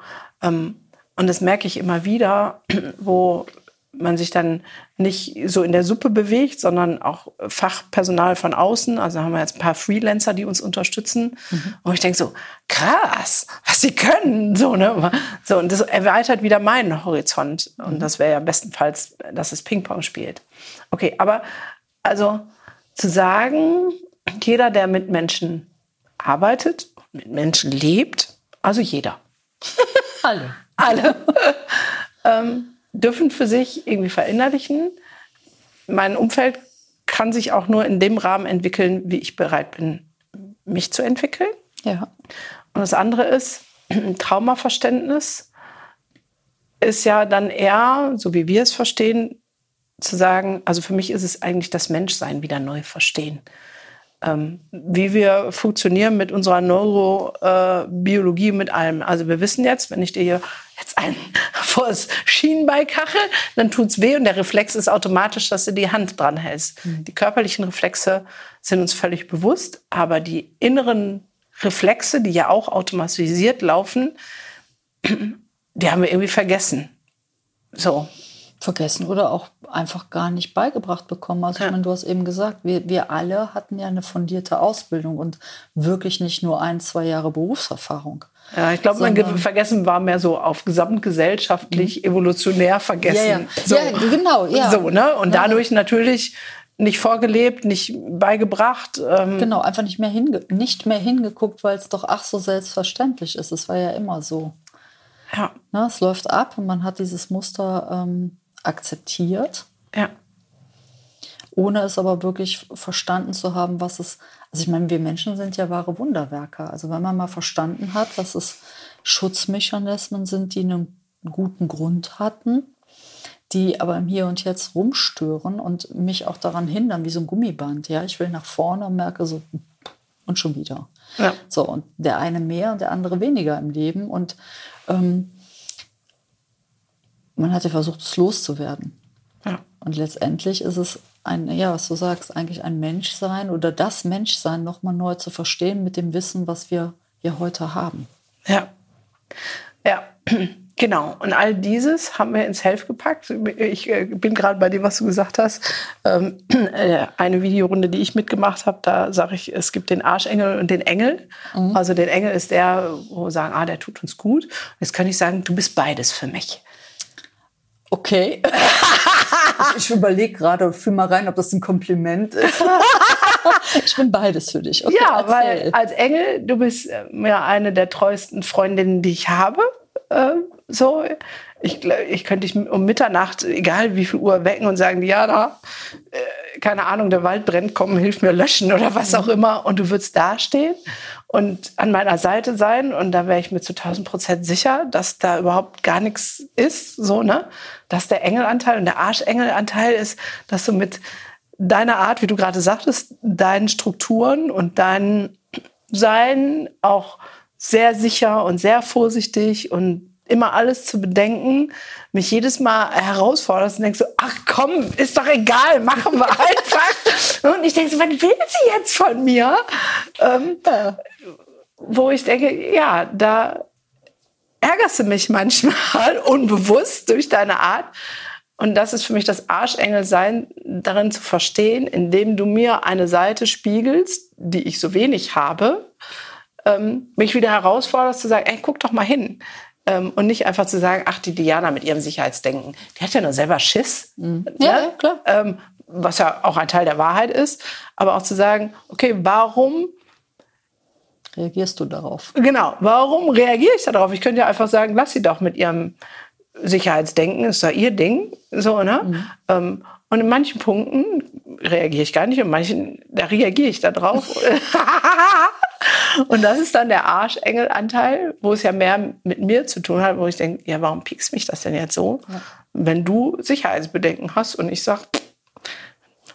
Ähm, und das merke ich immer wieder, wo man sich dann nicht so in der Suppe bewegt, sondern auch Fachpersonal von außen. Also haben wir jetzt ein paar Freelancer, die uns unterstützen. Mhm. Und ich denke so, krass, was sie können. So, ne? so, und das erweitert wieder meinen Horizont. Und mhm. das wäre ja bestenfalls, dass es Ping-Pong spielt. Okay, aber also zu sagen, jeder, der mit Menschen arbeitet, mit Menschen lebt, also jeder. Alle. Alle. ähm, dürfen für sich irgendwie verinnerlichen. Mein Umfeld kann sich auch nur in dem Rahmen entwickeln, wie ich bereit bin, mich zu entwickeln. Ja. Und das andere ist, Traumaverständnis ist ja dann eher, so wie wir es verstehen, zu sagen, also für mich ist es eigentlich das Menschsein wieder neu verstehen ähm, wie wir funktionieren mit unserer Neurobiologie, äh, mit allem. Also wir wissen jetzt, wenn ich dir hier jetzt einen vor das Schienenbein kache, dann tut's weh und der Reflex ist automatisch, dass du die Hand dran hältst. Mhm. Die körperlichen Reflexe sind uns völlig bewusst, aber die inneren Reflexe, die ja auch automatisiert laufen, die haben wir irgendwie vergessen. So vergessen oder auch einfach gar nicht beigebracht bekommen. Also ja. ich meine, du hast eben gesagt, wir, wir alle hatten ja eine fundierte Ausbildung und wirklich nicht nur ein, zwei Jahre Berufserfahrung. Ja, ich glaube, mein Vergessen war mehr so auf gesamtgesellschaftlich, mhm. evolutionär vergessen. Ja, ja. So. ja genau. Ja. So, ne? Und dadurch natürlich nicht vorgelebt, nicht beigebracht. Ähm genau, einfach nicht mehr, hinge nicht mehr hingeguckt, weil es doch ach so selbstverständlich ist. Es war ja immer so. Ja. Na, es läuft ab und man hat dieses Muster ähm, akzeptiert. Ja. Ohne es aber wirklich verstanden zu haben, was es. Also ich meine, wir Menschen sind ja wahre Wunderwerker. Also wenn man mal verstanden hat, dass es Schutzmechanismen sind, die einen guten Grund hatten, die aber im Hier und Jetzt rumstören und mich auch daran hindern, wie so ein Gummiband. Ja, ich will nach vorne und merke so, und schon wieder. Ja. So, und der eine mehr und der andere weniger im Leben. Und ähm, man hat ja versucht, es loszuwerden. Ja. Und letztendlich ist es ein, ja, was du sagst, eigentlich ein Menschsein oder das Menschsein nochmal neu zu verstehen mit dem Wissen, was wir ja heute haben. Ja. Ja, genau. Und all dieses haben wir ins Helf gepackt. Ich äh, bin gerade bei dem, was du gesagt hast. Ähm, äh, eine Videorunde, die ich mitgemacht habe, da sage ich, es gibt den Arschengel und den Engel. Mhm. Also den Engel ist der, wo wir sagen, ah, der tut uns gut. Jetzt kann ich sagen, du bist beides für mich. Okay. ich überlege gerade, fühl mal rein, ob das ein Kompliment ist. ich bin beides für dich. Okay, ja, erzähl. weil als Engel, du bist äh, ja eine der treuesten Freundinnen, die ich habe. Äh, so, ich, ich könnte dich um Mitternacht, egal wie viel Uhr, wecken und sagen, ja, da, äh, keine Ahnung, der Wald brennt, komm, hilf mir löschen oder was auch immer. Und du würdest dastehen und an meiner Seite sein. Und da wäre ich mir zu 1000 Prozent sicher, dass da überhaupt gar nichts ist, so, ne? Dass der Engelanteil und der Arschengelanteil ist, dass du mit deiner Art, wie du gerade sagtest, deinen Strukturen und dein Sein auch sehr sicher und sehr vorsichtig und immer alles zu bedenken, mich jedes Mal herausforderst und denkst so, ach komm, ist doch egal, machen wir einfach. und ich denke so, was will sie jetzt von mir? Ähm, wo ich denke, ja, da ärgerst du mich manchmal unbewusst durch deine Art. Und das ist für mich das Arschengelsein, darin zu verstehen, indem du mir eine Seite spiegelst, die ich so wenig habe, ähm, mich wieder herausforderst zu sagen, ey, guck doch mal hin. Ähm, und nicht einfach zu sagen, ach, die Diana mit ihrem Sicherheitsdenken, die hat ja nur selber Schiss. Mhm. Ja, ne? klar. Ähm, was ja auch ein Teil der Wahrheit ist. Aber auch zu sagen, okay, warum reagierst du darauf? Genau, warum reagiere ich darauf? Ich könnte ja einfach sagen, lass sie doch mit ihrem Sicherheitsdenken, ist ja ihr Ding. So, ne? Mhm. Ähm, und in manchen Punkten reagiere ich gar nicht, in manchen, da reagiere ich da drauf. und das ist dann der Arschengel-Anteil, wo es ja mehr mit mir zu tun hat, wo ich denke, ja, warum piekst mich das denn jetzt so? Ja. Wenn du Sicherheitsbedenken hast und ich sage,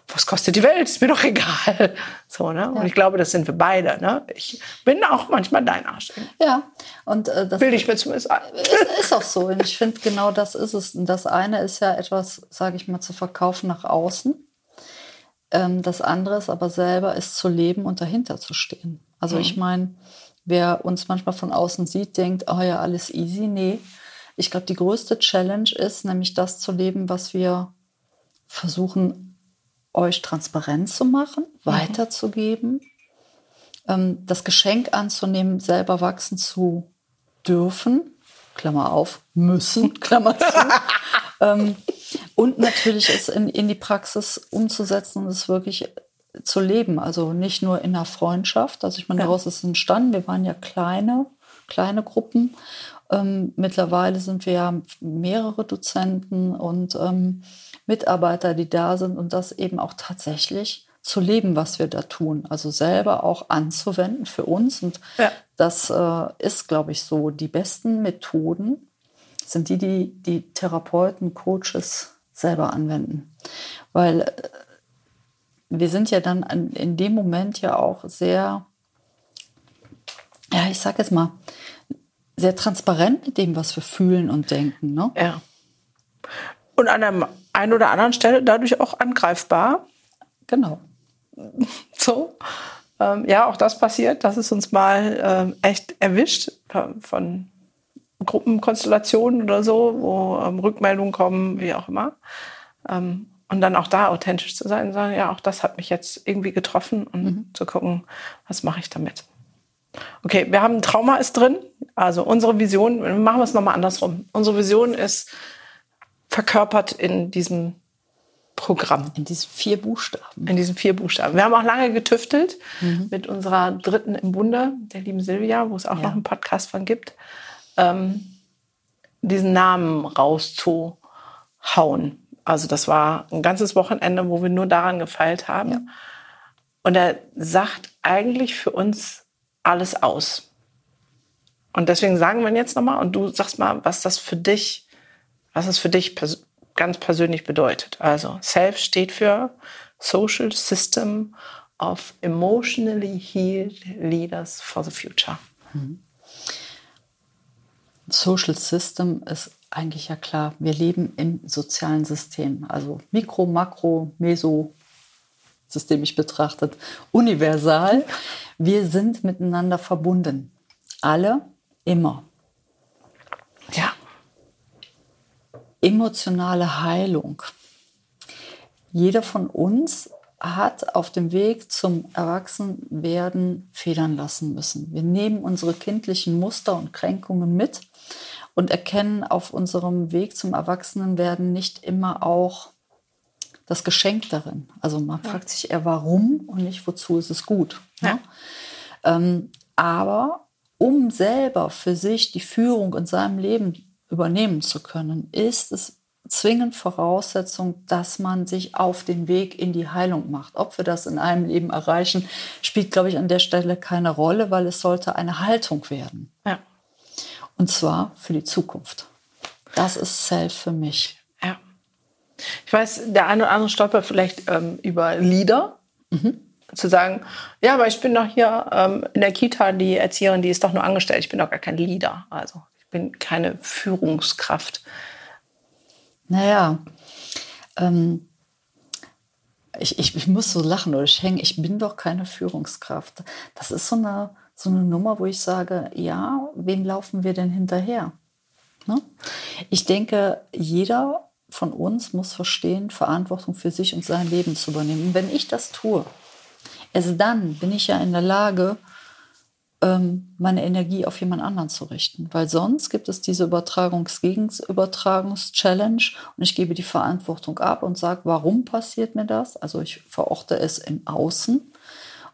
was kostet die Welt? Ist mir doch egal. So, ne? Und ich glaube, das sind wir beide. Ne? Ich bin auch manchmal dein Arsch. Ja, und äh, das bilde ich mir zumindest ein. Ist, ist auch so. Und ich finde, genau das ist es. Und das eine ist ja etwas, sage ich mal, zu verkaufen nach außen. Ähm, das andere ist aber selber, ist zu leben und dahinter zu stehen. Also mhm. ich meine, wer uns manchmal von außen sieht, denkt, oh ja, alles easy. Nee. Ich glaube, die größte Challenge ist nämlich das zu leben, was wir versuchen euch transparent zu machen, mhm. weiterzugeben, ähm, das Geschenk anzunehmen, selber wachsen zu dürfen, Klammer auf, müssen, Klammer zu. ähm, und natürlich es in, in die Praxis umzusetzen und es wirklich zu leben. Also nicht nur in einer Freundschaft. Also ich meine, ja. daraus ist entstanden. Wir waren ja kleine, kleine Gruppen. Ähm, mittlerweile sind wir ja mehrere Dozenten und ähm, Mitarbeiter, die da sind und das eben auch tatsächlich zu leben, was wir da tun. Also selber auch anzuwenden für uns. Und ja. das äh, ist, glaube ich, so. Die besten Methoden sind die, die die Therapeuten, Coaches selber anwenden. Weil äh, wir sind ja dann in dem Moment ja auch sehr, ja, ich sag jetzt mal, sehr transparent mit dem, was wir fühlen und denken. Ne? Ja. Und an der einen oder anderen Stelle dadurch auch angreifbar. Genau. So. Ähm, ja, auch das passiert. Das ist uns mal ähm, echt erwischt von Gruppenkonstellationen oder so, wo ähm, Rückmeldungen kommen, wie auch immer. Ähm, und dann auch da authentisch zu sein und sagen, ja, auch das hat mich jetzt irgendwie getroffen und mhm. zu gucken, was mache ich damit. Okay, wir haben ein Trauma ist drin. Also unsere Vision, machen wir es nochmal andersrum. Unsere Vision ist, verkörpert in diesem Programm. In diesen vier Buchstaben. In diesen vier Buchstaben. Wir haben auch lange getüftelt mhm. mit unserer dritten im Bunde, der lieben Silvia, wo es auch ja. noch einen Podcast von gibt, ähm, diesen Namen rauszuhauen. Also das war ein ganzes Wochenende, wo wir nur daran gefeilt haben. Ja. Und er sagt eigentlich für uns alles aus. Und deswegen sagen wir jetzt nochmal, und du sagst mal, was das für dich was es für dich pers ganz persönlich bedeutet. Also SELF steht für Social System of Emotionally Healed Leaders for the Future. Mhm. Social System ist eigentlich ja klar. Wir leben im sozialen System, also Mikro, Makro, Meso, systemisch betrachtet, universal. Wir sind miteinander verbunden. Alle, immer. Ja emotionale Heilung. Jeder von uns hat auf dem Weg zum Erwachsenwerden federn lassen müssen. Wir nehmen unsere kindlichen Muster und Kränkungen mit und erkennen auf unserem Weg zum Erwachsenenwerden nicht immer auch das Geschenk darin. Also man ja. fragt sich eher, warum und nicht, wozu ist es gut. Ja. Ne? Ähm, aber um selber für sich die Führung in seinem Leben übernehmen zu können, ist es zwingend Voraussetzung, dass man sich auf den Weg in die Heilung macht. Ob wir das in einem Leben erreichen, spielt, glaube ich, an der Stelle keine Rolle, weil es sollte eine Haltung werden. Ja. Und zwar für die Zukunft. Das ist Self für mich. Ja. Ich weiß, der eine oder andere stolpert vielleicht ähm, über Lieder. Mhm. Zu sagen, ja, aber ich bin doch hier ähm, in der Kita, die Erzieherin, die ist doch nur angestellt. Ich bin doch gar kein Leader. Also bin keine Führungskraft. Naja, ähm, ich, ich, ich muss so lachen oder ich hänge, ich bin doch keine Führungskraft. Das ist so eine, so eine Nummer, wo ich sage, ja, wem laufen wir denn hinterher? Ne? Ich denke, jeder von uns muss verstehen, Verantwortung für sich und sein Leben zu übernehmen. Und wenn ich das tue, erst dann bin ich ja in der Lage, ähm, meine Energie auf jemand anderen zu richten. Weil sonst gibt es diese Übertragungs-Gegenübertragungs-Challenge und ich gebe die Verantwortung ab und sage, warum passiert mir das? Also ich verorte es im Außen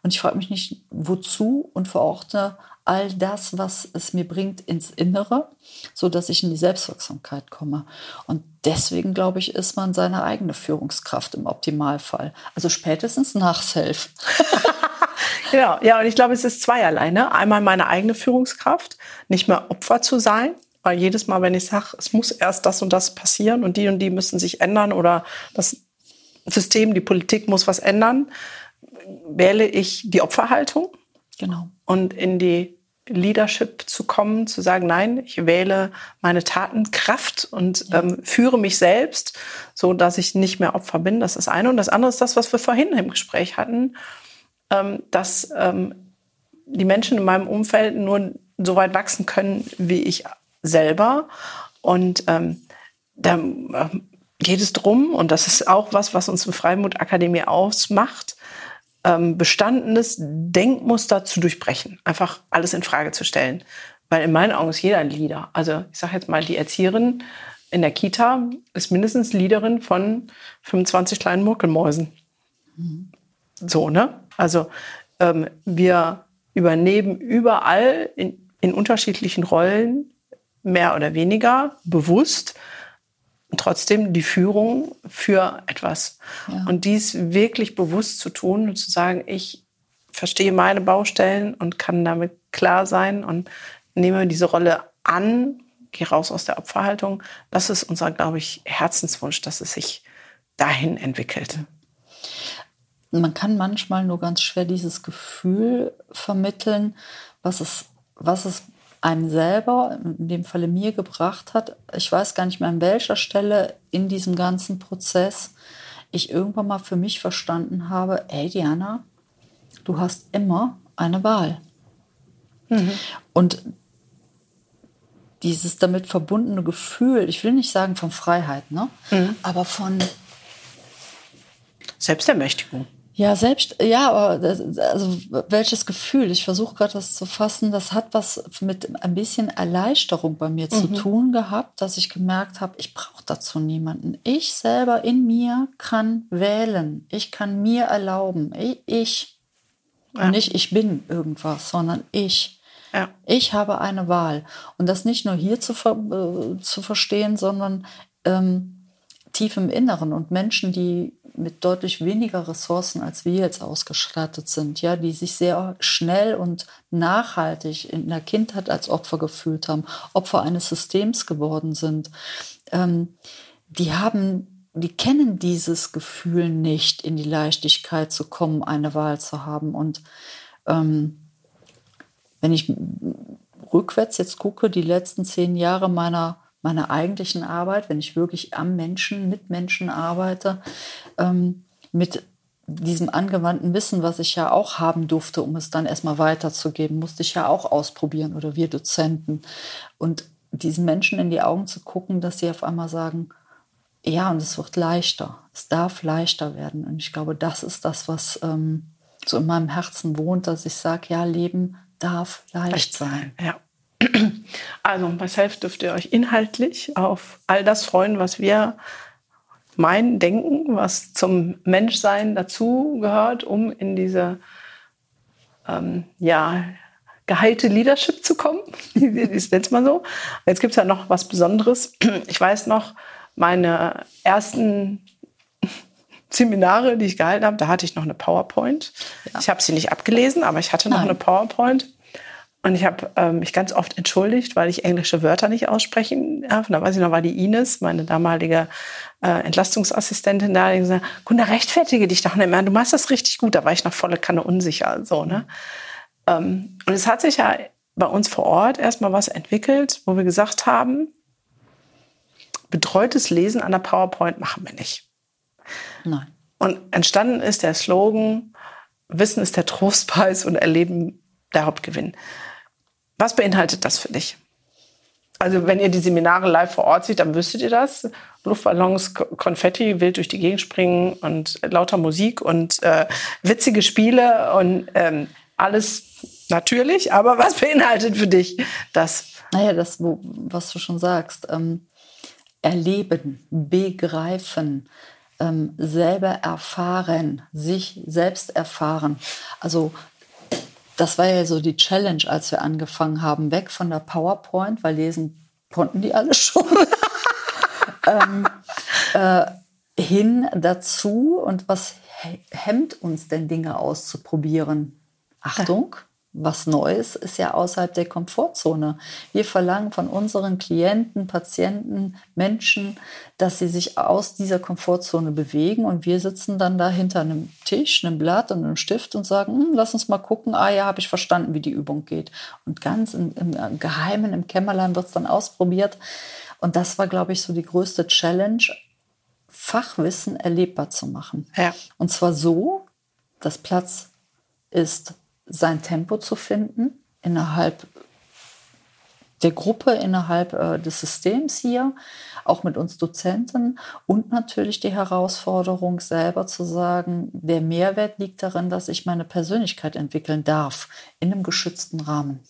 und ich frage mich nicht, wozu und verorte all das, was es mir bringt, ins Innere, so dass ich in die Selbstwirksamkeit komme. Und deswegen, glaube ich, ist man seine eigene Führungskraft im Optimalfall. Also spätestens nach Self. genau, ja, und ich glaube, es ist zweierlei. Ne? Einmal meine eigene Führungskraft, nicht mehr Opfer zu sein, weil jedes Mal, wenn ich sage, es muss erst das und das passieren und die und die müssen sich ändern oder das System, die Politik muss was ändern, wähle ich die Opferhaltung. Genau. Und in die Leadership zu kommen, zu sagen, nein, ich wähle meine Tatenkraft und ja. ähm, führe mich selbst, so dass ich nicht mehr Opfer bin. Das ist eine. Und das andere ist das, was wir vorhin im Gespräch hatten, ähm, dass ähm, die Menschen in meinem Umfeld nur so weit wachsen können wie ich selber. Und ähm, da äh, geht es drum, und das ist auch was, was uns im Freimut Akademie ausmacht, ähm, bestandenes Denkmuster zu durchbrechen, einfach alles in Frage zu stellen. Weil in meinen Augen ist jeder ein Leader. Also ich sage jetzt mal, die Erzieherin in der Kita ist mindestens Leaderin von 25 kleinen Murkelmäusen. Mhm. So, ne? Also ähm, wir übernehmen überall in, in unterschiedlichen Rollen mehr oder weniger bewusst trotzdem die Führung für etwas. Ja. Und dies wirklich bewusst zu tun und zu sagen, ich verstehe meine Baustellen und kann damit klar sein und nehme diese Rolle an, gehe raus aus der Opferhaltung. Das ist unser, glaube ich, Herzenswunsch, dass es sich dahin entwickelt. Man kann manchmal nur ganz schwer dieses Gefühl vermitteln, was es, was es einem selber, in dem Falle mir gebracht hat. Ich weiß gar nicht mehr an welcher Stelle in diesem ganzen Prozess ich irgendwann mal für mich verstanden habe, ey Diana, du hast immer eine Wahl. Mhm. Und dieses damit verbundene Gefühl, ich will nicht sagen von Freiheit, ne? Mhm. aber von Selbstermächtigung. Ja, selbst, ja, aber also welches Gefühl? Ich versuche gerade das zu fassen. Das hat was mit ein bisschen Erleichterung bei mir mhm. zu tun gehabt, dass ich gemerkt habe, ich brauche dazu niemanden. Ich selber in mir kann wählen. Ich kann mir erlauben. Ich. Ja. Nicht ich bin irgendwas, sondern ich. Ja. Ich habe eine Wahl. Und das nicht nur hier zu, ver äh, zu verstehen, sondern ähm, tief im Inneren. Und Menschen, die mit deutlich weniger Ressourcen, als wir jetzt ausgestattet sind, ja, die sich sehr schnell und nachhaltig in der Kindheit als Opfer gefühlt haben, Opfer eines Systems geworden sind, ähm, die haben, die kennen dieses Gefühl nicht, in die Leichtigkeit zu kommen, eine Wahl zu haben. Und ähm, wenn ich rückwärts jetzt gucke, die letzten zehn Jahre meiner meiner eigentlichen Arbeit, wenn ich wirklich am Menschen, mit Menschen arbeite, ähm, mit diesem angewandten Wissen, was ich ja auch haben durfte, um es dann erstmal weiterzugeben, musste ich ja auch ausprobieren oder wir Dozenten. Und diesen Menschen in die Augen zu gucken, dass sie auf einmal sagen, ja, und es wird leichter. Es darf leichter werden. Und ich glaube, das ist das, was ähm, so in meinem Herzen wohnt, dass ich sage, ja, Leben darf leicht, leicht sein. Ja. Also bei Self dürft ihr euch inhaltlich auf all das freuen, was wir meinen, denken, was zum Menschsein dazugehört, um in diese ähm, ja, geheilte Leadership zu kommen. ist jetzt mal so. Jetzt gibt es ja noch was Besonderes. Ich weiß noch, meine ersten Seminare, die ich gehalten habe, da hatte ich noch eine PowerPoint. Ja. Ich habe sie nicht abgelesen, aber ich hatte noch Nein. eine PowerPoint. Und ich habe ähm, mich ganz oft entschuldigt, weil ich englische Wörter nicht aussprechen darf. Und da weiß ich noch, war die Ines, meine damalige äh, Entlastungsassistentin da, die gesagt, Gunda, rechtfertige dich doch nicht mehr, du machst das richtig gut. Da war ich noch volle Kanne unsicher. So, ne? Ähm, und es hat sich ja bei uns vor Ort erstmal was entwickelt, wo wir gesagt haben, betreutes Lesen an der PowerPoint machen wir nicht. Nein. Und entstanden ist der Slogan, Wissen ist der Trostpreis und Erleben der Hauptgewinn. Was beinhaltet das für dich? Also wenn ihr die Seminare live vor Ort seht, dann wüsstet ihr das. Luftballons, Konfetti, wild durch die Gegend springen und lauter Musik und äh, witzige Spiele und ähm, alles natürlich. Aber was beinhaltet für dich das? Naja, das, was du schon sagst. Ähm, erleben, begreifen, ähm, selber erfahren, sich selbst erfahren. Also das war ja so die Challenge, als wir angefangen haben, weg von der PowerPoint, weil lesen konnten die alle schon, ähm, äh, hin dazu und was hemmt uns denn Dinge auszuprobieren? Achtung, was Neues ist ja außerhalb der Komfortzone. Wir verlangen von unseren Klienten, Patienten, Menschen, dass sie sich aus dieser Komfortzone bewegen und wir sitzen dann da hinter einem Tisch, einem Blatt und einem Stift und sagen, hm, lass uns mal gucken, ah ja, habe ich verstanden, wie die Übung geht. Und ganz im, im Geheimen, im Kämmerlein wird es dann ausprobiert. Und das war, glaube ich, so die größte Challenge, Fachwissen erlebbar zu machen. Ja. Und zwar so, dass Platz ist sein Tempo zu finden innerhalb der Gruppe, innerhalb äh, des Systems hier, auch mit uns Dozenten und natürlich die Herausforderung selber zu sagen, der Mehrwert liegt darin, dass ich meine Persönlichkeit entwickeln darf in einem geschützten Rahmen.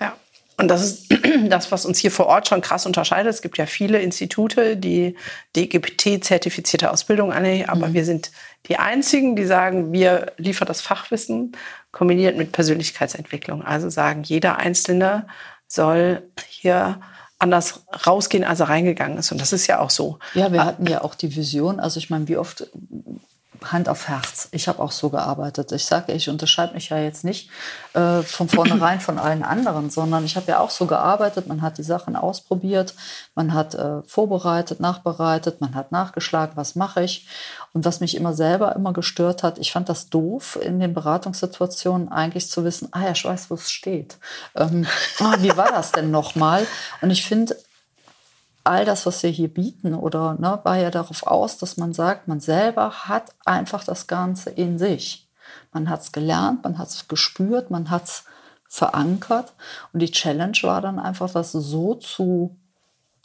Ja, und das ist das, was uns hier vor Ort schon krass unterscheidet. Es gibt ja viele Institute, die DGPT-zertifizierte Ausbildung annehmen, aber mhm. wir sind die einzigen, die sagen, wir liefern das Fachwissen kombiniert mit Persönlichkeitsentwicklung. Also sagen, jeder Einzelne soll hier anders rausgehen, als er reingegangen ist. Und das ist ja auch so. Ja, wir hatten ja auch die Vision. Also ich meine, wie oft Hand auf Herz. Ich habe auch so gearbeitet. Ich sage, ich unterscheide mich ja jetzt nicht äh, von vornherein von allen anderen, sondern ich habe ja auch so gearbeitet. Man hat die Sachen ausprobiert, man hat äh, vorbereitet, nachbereitet, man hat nachgeschlagen, was mache ich. Und was mich immer selber immer gestört hat, ich fand das doof, in den Beratungssituationen eigentlich zu wissen, ah ja, ich weiß, wo es steht. Ähm, ah, wie war das denn nochmal? Und ich finde, all das, was wir hier bieten, oder ne, war ja darauf aus, dass man sagt, man selber hat einfach das Ganze in sich. Man hat es gelernt, man hat es gespürt, man hat es verankert. Und die Challenge war dann einfach, das so zu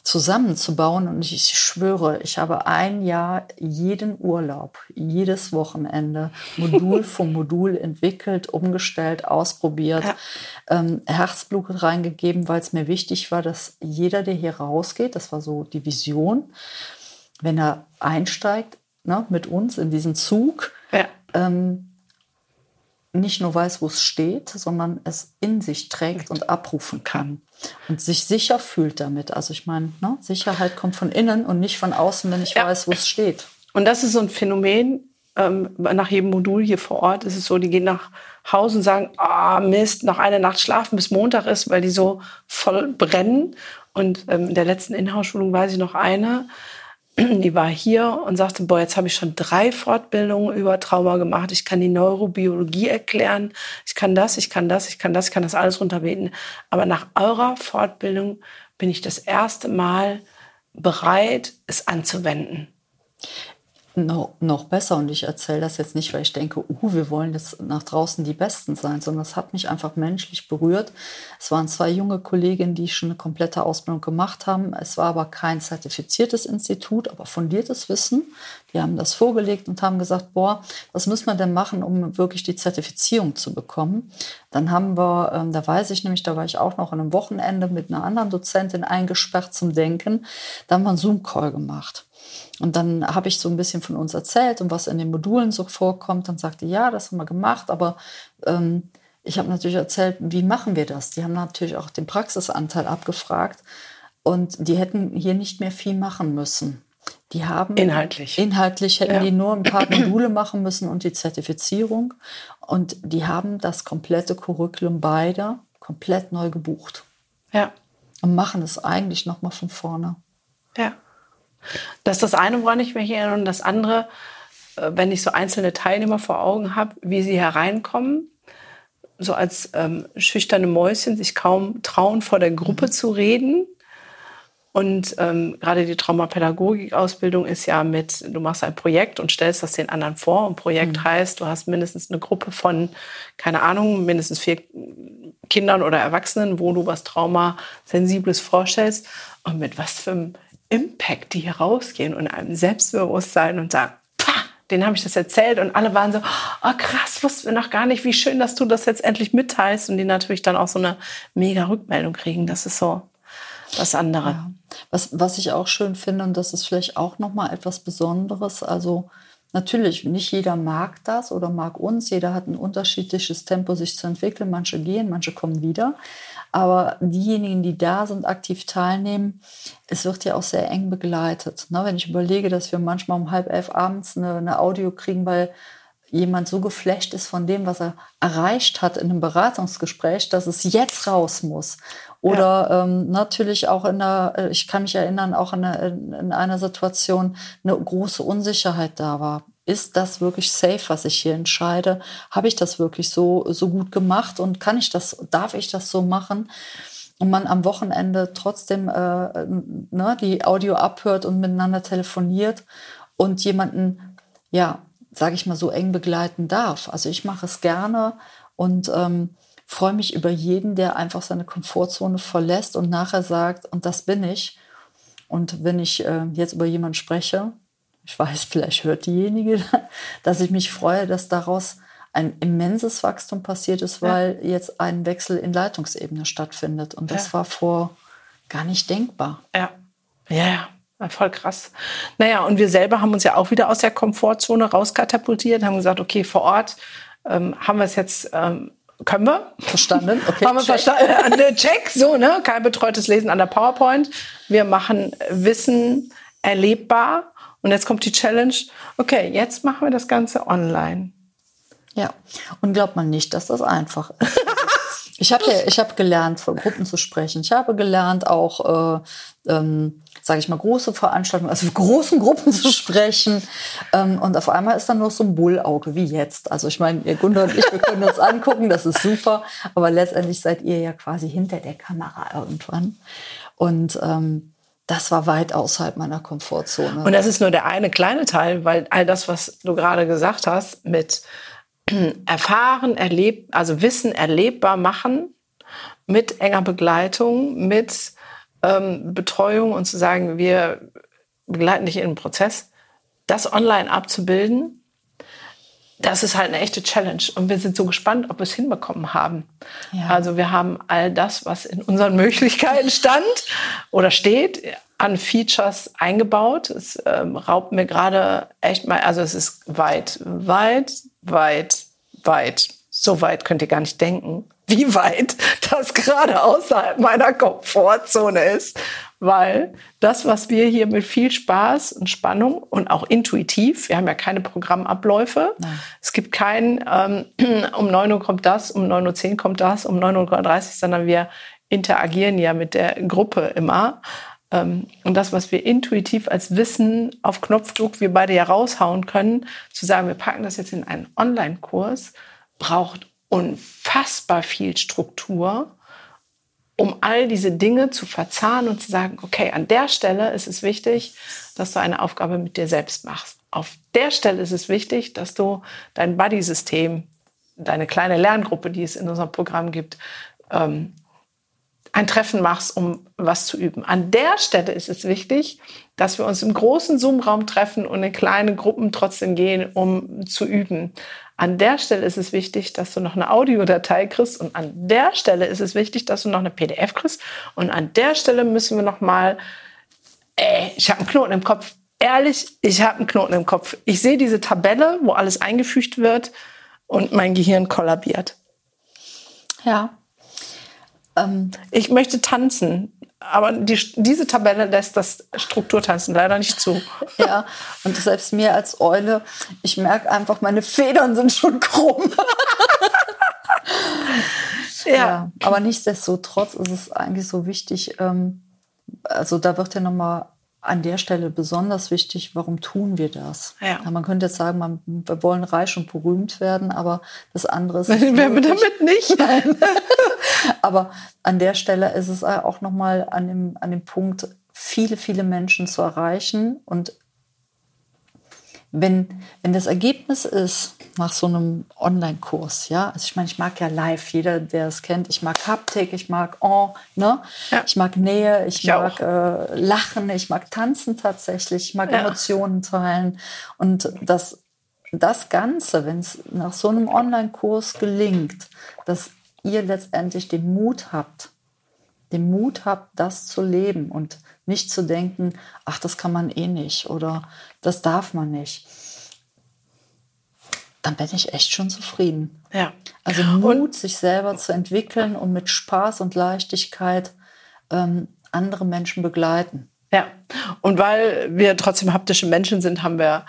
zusammenzubauen. Und ich, schwöre, ich habe ein Jahr jeden Urlaub, jedes Wochenende, Modul für Modul entwickelt, umgestellt, ausprobiert, ja. ähm, Herzblut reingegeben, weil es mir wichtig war, dass jeder, der hier rausgeht, das war so die Vision, wenn er einsteigt ne, mit uns in diesen Zug, ja. ähm, nicht nur weiß, wo es steht, sondern es in sich trägt und abrufen kann und sich sicher fühlt damit. Also ich meine, ne, Sicherheit kommt von innen und nicht von außen, wenn ich ja. weiß, wo es steht. Und das ist so ein Phänomen. Ähm, nach jedem Modul hier vor Ort ist es so, die gehen nach Hause und sagen, ah oh, Mist, noch eine Nacht schlafen bis Montag ist, weil die so voll brennen. Und ähm, in der letzten Inhouse-Schulung weiß ich noch eine, die war hier und sagte, boah, jetzt habe ich schon drei Fortbildungen über Trauma gemacht. Ich kann die Neurobiologie erklären. Ich kann das, ich kann das, ich kann das, ich kann das alles runterbeten. Aber nach eurer Fortbildung bin ich das erste Mal bereit, es anzuwenden no, noch besser. Und ich erzähle das jetzt nicht, weil ich denke, uh, wir wollen jetzt nach draußen die Besten sein, sondern es hat mich einfach menschlich berührt. Es waren zwei junge Kolleginnen, die schon eine komplette Ausbildung gemacht haben. Es war aber kein zertifiziertes Institut, aber fundiertes Wissen. Die haben das vorgelegt und haben gesagt, boah, was müssen wir denn machen, um wirklich die Zertifizierung zu bekommen? Dann haben wir, ähm, da weiß ich nämlich, da war ich auch noch an einem Wochenende mit einer anderen Dozentin eingesperrt zum Denken. Da haben wir einen Zoom-Call gemacht. Und dann habe ich so ein bisschen von uns erzählt und was in den Modulen so vorkommt. Dann sagte, ja, das haben wir gemacht, aber ähm, ich habe natürlich erzählt, wie machen wir das? Die haben natürlich auch den Praxisanteil abgefragt und die hätten hier nicht mehr viel machen müssen. Die haben inhaltlich. Inhaltlich hätten ja. die nur ein paar Module machen müssen und die Zertifizierung. Und die haben das komplette Curriculum beider komplett neu gebucht. Ja. Und machen es eigentlich nochmal von vorne. Ja. Das ist das eine, woran ich mich erinnere. Und das andere, äh, wenn ich so einzelne Teilnehmer vor Augen habe, wie sie hereinkommen, so als ähm, schüchterne Mäuschen sich kaum trauen, vor der Gruppe zu reden Und ähm, gerade die Traumapädagogik-Ausbildung ist ja mit, du machst ein Projekt und stellst das den anderen vor. Und Projekt mhm. heißt, du hast mindestens eine Gruppe von, keine Ahnung, mindestens vier Kindern oder Erwachsenen, wo du was Traumasensibles vorstellst und mit was für einem Impact die hier rausgehen und einem Selbstbewusstsein und sagen, denen habe ich das erzählt und alle waren so, oh krass, wussten wir noch gar nicht, wie schön, dass du das jetzt endlich mitteilst und die natürlich dann auch so eine mega Rückmeldung kriegen. Das ist so das andere. Ja. Was, was ich auch schön finde und das ist vielleicht auch noch mal etwas Besonderes, also Natürlich, nicht jeder mag das oder mag uns. Jeder hat ein unterschiedliches Tempo, sich zu entwickeln. Manche gehen, manche kommen wieder. Aber diejenigen, die da sind, aktiv teilnehmen, es wird ja auch sehr eng begleitet. Ne? Wenn ich überlege, dass wir manchmal um halb elf abends eine, eine Audio kriegen, weil jemand so geflasht ist von dem, was er erreicht hat in einem Beratungsgespräch, dass es jetzt raus muss. Oder ja. ähm, natürlich auch in der, äh, ich kann mich erinnern, auch in, einer, in einer Situation eine große Unsicherheit da war. Ist das wirklich safe, was ich hier entscheide? Habe ich das wirklich so, so gut gemacht und kann ich das, darf ich das so machen? Und man am Wochenende trotzdem äh, ne, die Audio abhört und miteinander telefoniert und jemanden, ja, sage ich mal, so eng begleiten darf. Also ich mache es gerne und ähm, freue mich über jeden, der einfach seine Komfortzone verlässt und nachher sagt, und das bin ich. Und wenn ich äh, jetzt über jemanden spreche, ich weiß, vielleicht hört diejenige, dass ich mich freue, dass daraus ein immenses Wachstum passiert ist, weil ja. jetzt ein Wechsel in Leitungsebene stattfindet. Und das ja. war vor gar nicht denkbar. Ja, ja, ja. Voll krass. Naja, und wir selber haben uns ja auch wieder aus der Komfortzone rauskatapultiert, haben gesagt, okay, vor Ort ähm, haben wir es jetzt ähm, können wir. Verstanden. Okay. Haben wir verstanden. Check, so, ne? Kein betreutes Lesen an der PowerPoint. Wir machen Wissen erlebbar. Und jetzt kommt die Challenge. Okay, jetzt machen wir das Ganze online. Ja. Und glaubt man nicht, dass das einfach ist. ich habe ja, ich gelernt, vor Gruppen zu sprechen. Ich habe gelernt, auch äh, ähm, sage ich mal, große Veranstaltungen, also großen Gruppen zu sprechen. Ähm, und auf einmal ist dann nur so ein Bullauge wie jetzt. Also ich meine, ihr Gunda und ich, wir können uns angucken, das ist super. Aber letztendlich seid ihr ja quasi hinter der Kamera irgendwann. Und ähm, das war weit außerhalb meiner Komfortzone. Und das ist nur der eine kleine Teil, weil all das, was du gerade gesagt hast, mit erfahren, erlebt, also Wissen erlebbar machen, mit enger Begleitung, mit ähm, Betreuung und zu sagen, wir begleiten dich in den Prozess, das online abzubilden, das ist halt eine echte Challenge. Und wir sind so gespannt, ob wir es hinbekommen haben. Ja. Also wir haben all das, was in unseren Möglichkeiten stand oder steht, an Features eingebaut. Es ähm, raubt mir gerade echt mal, also es ist weit, weit, weit, weit. So weit könnt ihr gar nicht denken wie weit das gerade außerhalb meiner Komfortzone ist, weil das, was wir hier mit viel Spaß und Spannung und auch intuitiv, wir haben ja keine Programmabläufe, Nein. es gibt kein, ähm, um 9 Uhr kommt das, um 9.10 Uhr kommt das, um 9.30 Uhr, sondern wir interagieren ja mit der Gruppe immer. Ähm, und das, was wir intuitiv als Wissen auf Knopfdruck wir beide ja raushauen können, zu sagen, wir packen das jetzt in einen Online-Kurs, braucht unfassbar viel Struktur, um all diese Dinge zu verzahnen und zu sagen, okay, an der Stelle ist es wichtig, dass du eine Aufgabe mit dir selbst machst. Auf der Stelle ist es wichtig, dass du dein Buddy-System, deine kleine Lerngruppe, die es in unserem Programm gibt, ähm, ein Treffen machst, um was zu üben. An der Stelle ist es wichtig, dass wir uns im großen Zoom-Raum treffen und in kleine Gruppen trotzdem gehen, um zu üben. An der Stelle ist es wichtig, dass du noch eine Audiodatei kriegst und an der Stelle ist es wichtig, dass du noch eine PDF kriegst und an der Stelle müssen wir noch mal ey, ich habe einen Knoten im Kopf. Ehrlich, ich habe einen Knoten im Kopf. Ich sehe diese Tabelle, wo alles eingefügt wird und mein Gehirn kollabiert. Ja. Ähm, ich möchte tanzen aber die, diese Tabelle lässt das Strukturtanzen leider nicht zu. Ja, und selbst mir als Eule, ich merke einfach, meine Federn sind schon krumm. ja. ja. Aber nichtsdestotrotz ist es eigentlich so wichtig, ähm, also da wird ja nochmal an der Stelle besonders wichtig, warum tun wir das? Ja. man könnte jetzt sagen, man, wir wollen reich und berühmt werden, aber das andere ist. Werden wir damit nicht? aber an der Stelle ist es auch nochmal an dem, an dem Punkt, viele, viele Menschen zu erreichen. Und wenn, wenn das Ergebnis ist, nach so einem Online-Kurs, ja, also ich meine, ich mag ja live, jeder, der es kennt, ich mag Haptik, ich mag oh, ne? Ja. ich mag Nähe, ich, ich mag äh, Lachen, ich mag Tanzen tatsächlich, ich mag ja. Emotionen teilen. Und das, das Ganze, wenn es nach so einem Online-Kurs gelingt, dass ihr letztendlich den Mut habt, den Mut habt, das zu leben und nicht zu denken, ach, das kann man eh nicht oder das darf man nicht. Dann bin ich echt schon zufrieden. Ja. Also Mut, und, sich selber zu entwickeln und mit Spaß und Leichtigkeit ähm, andere Menschen begleiten. Ja, und weil wir trotzdem haptische Menschen sind, haben wir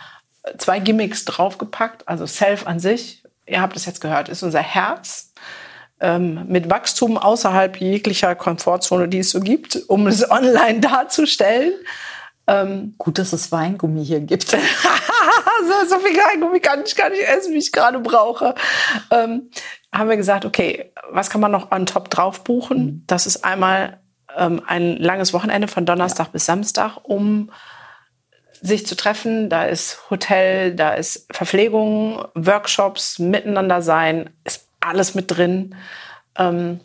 zwei Gimmicks draufgepackt. Also Self an sich, ihr habt es jetzt gehört, ist unser Herz ähm, mit Wachstum außerhalb jeglicher Komfortzone, die es so gibt, um es online darzustellen. Ähm, Gut, dass es Weingummi hier gibt. so, so, viel Weingummi kann ich gar nicht essen, wie ich gerade brauche. Ähm, haben wir gesagt, okay, was kann man noch on top drauf buchen? Mhm. Das ist einmal ähm, ein langes Wochenende von Donnerstag ja. bis Samstag, um sich zu treffen. Da ist Hotel, da ist Verpflegung, Workshops, miteinander sein, ist alles mit drin. Ähm,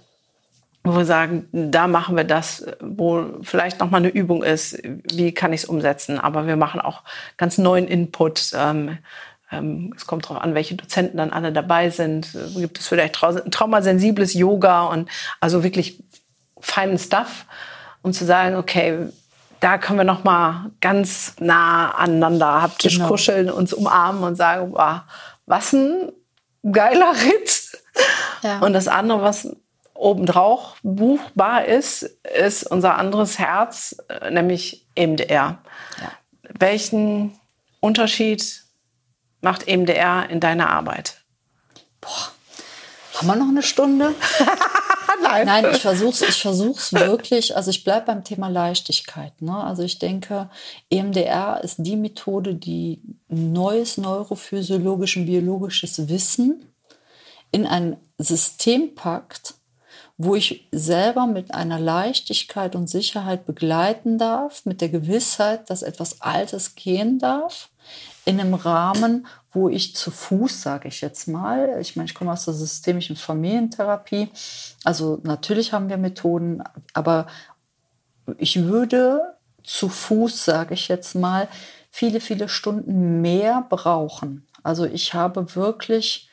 wo wir sagen, da machen wir das, wo vielleicht noch mal eine Übung ist, wie kann ich es umsetzen. Aber wir machen auch ganz neuen Input. Ähm, ähm, es kommt darauf an, welche Dozenten dann alle dabei sind. Gibt es vielleicht trau traumasensibles Yoga und also wirklich feinen Stuff, um zu sagen, okay, da können wir noch mal ganz nah aneinander haptisch genau. kuscheln, uns umarmen und sagen, wow, was ein geiler Ritt ja. Und das andere, was obendrauf buchbar ist, ist unser anderes Herz, äh, nämlich EMDR. Ja. Welchen Unterschied macht EMDR in deiner Arbeit? Boah, haben wir noch eine Stunde? Nein. Nein, ich versuche es ich versuch's wirklich. Also ich bleibe beim Thema Leichtigkeit. Ne? Also ich denke, EMDR ist die Methode, die neues neurophysiologisch und biologisches Wissen in ein System packt, wo ich selber mit einer Leichtigkeit und Sicherheit begleiten darf, mit der Gewissheit, dass etwas Altes gehen darf, in einem Rahmen, wo ich zu Fuß, sage ich jetzt mal, ich meine, ich komme aus der systemischen Familientherapie, also natürlich haben wir Methoden, aber ich würde zu Fuß, sage ich jetzt mal, viele, viele Stunden mehr brauchen. Also ich habe wirklich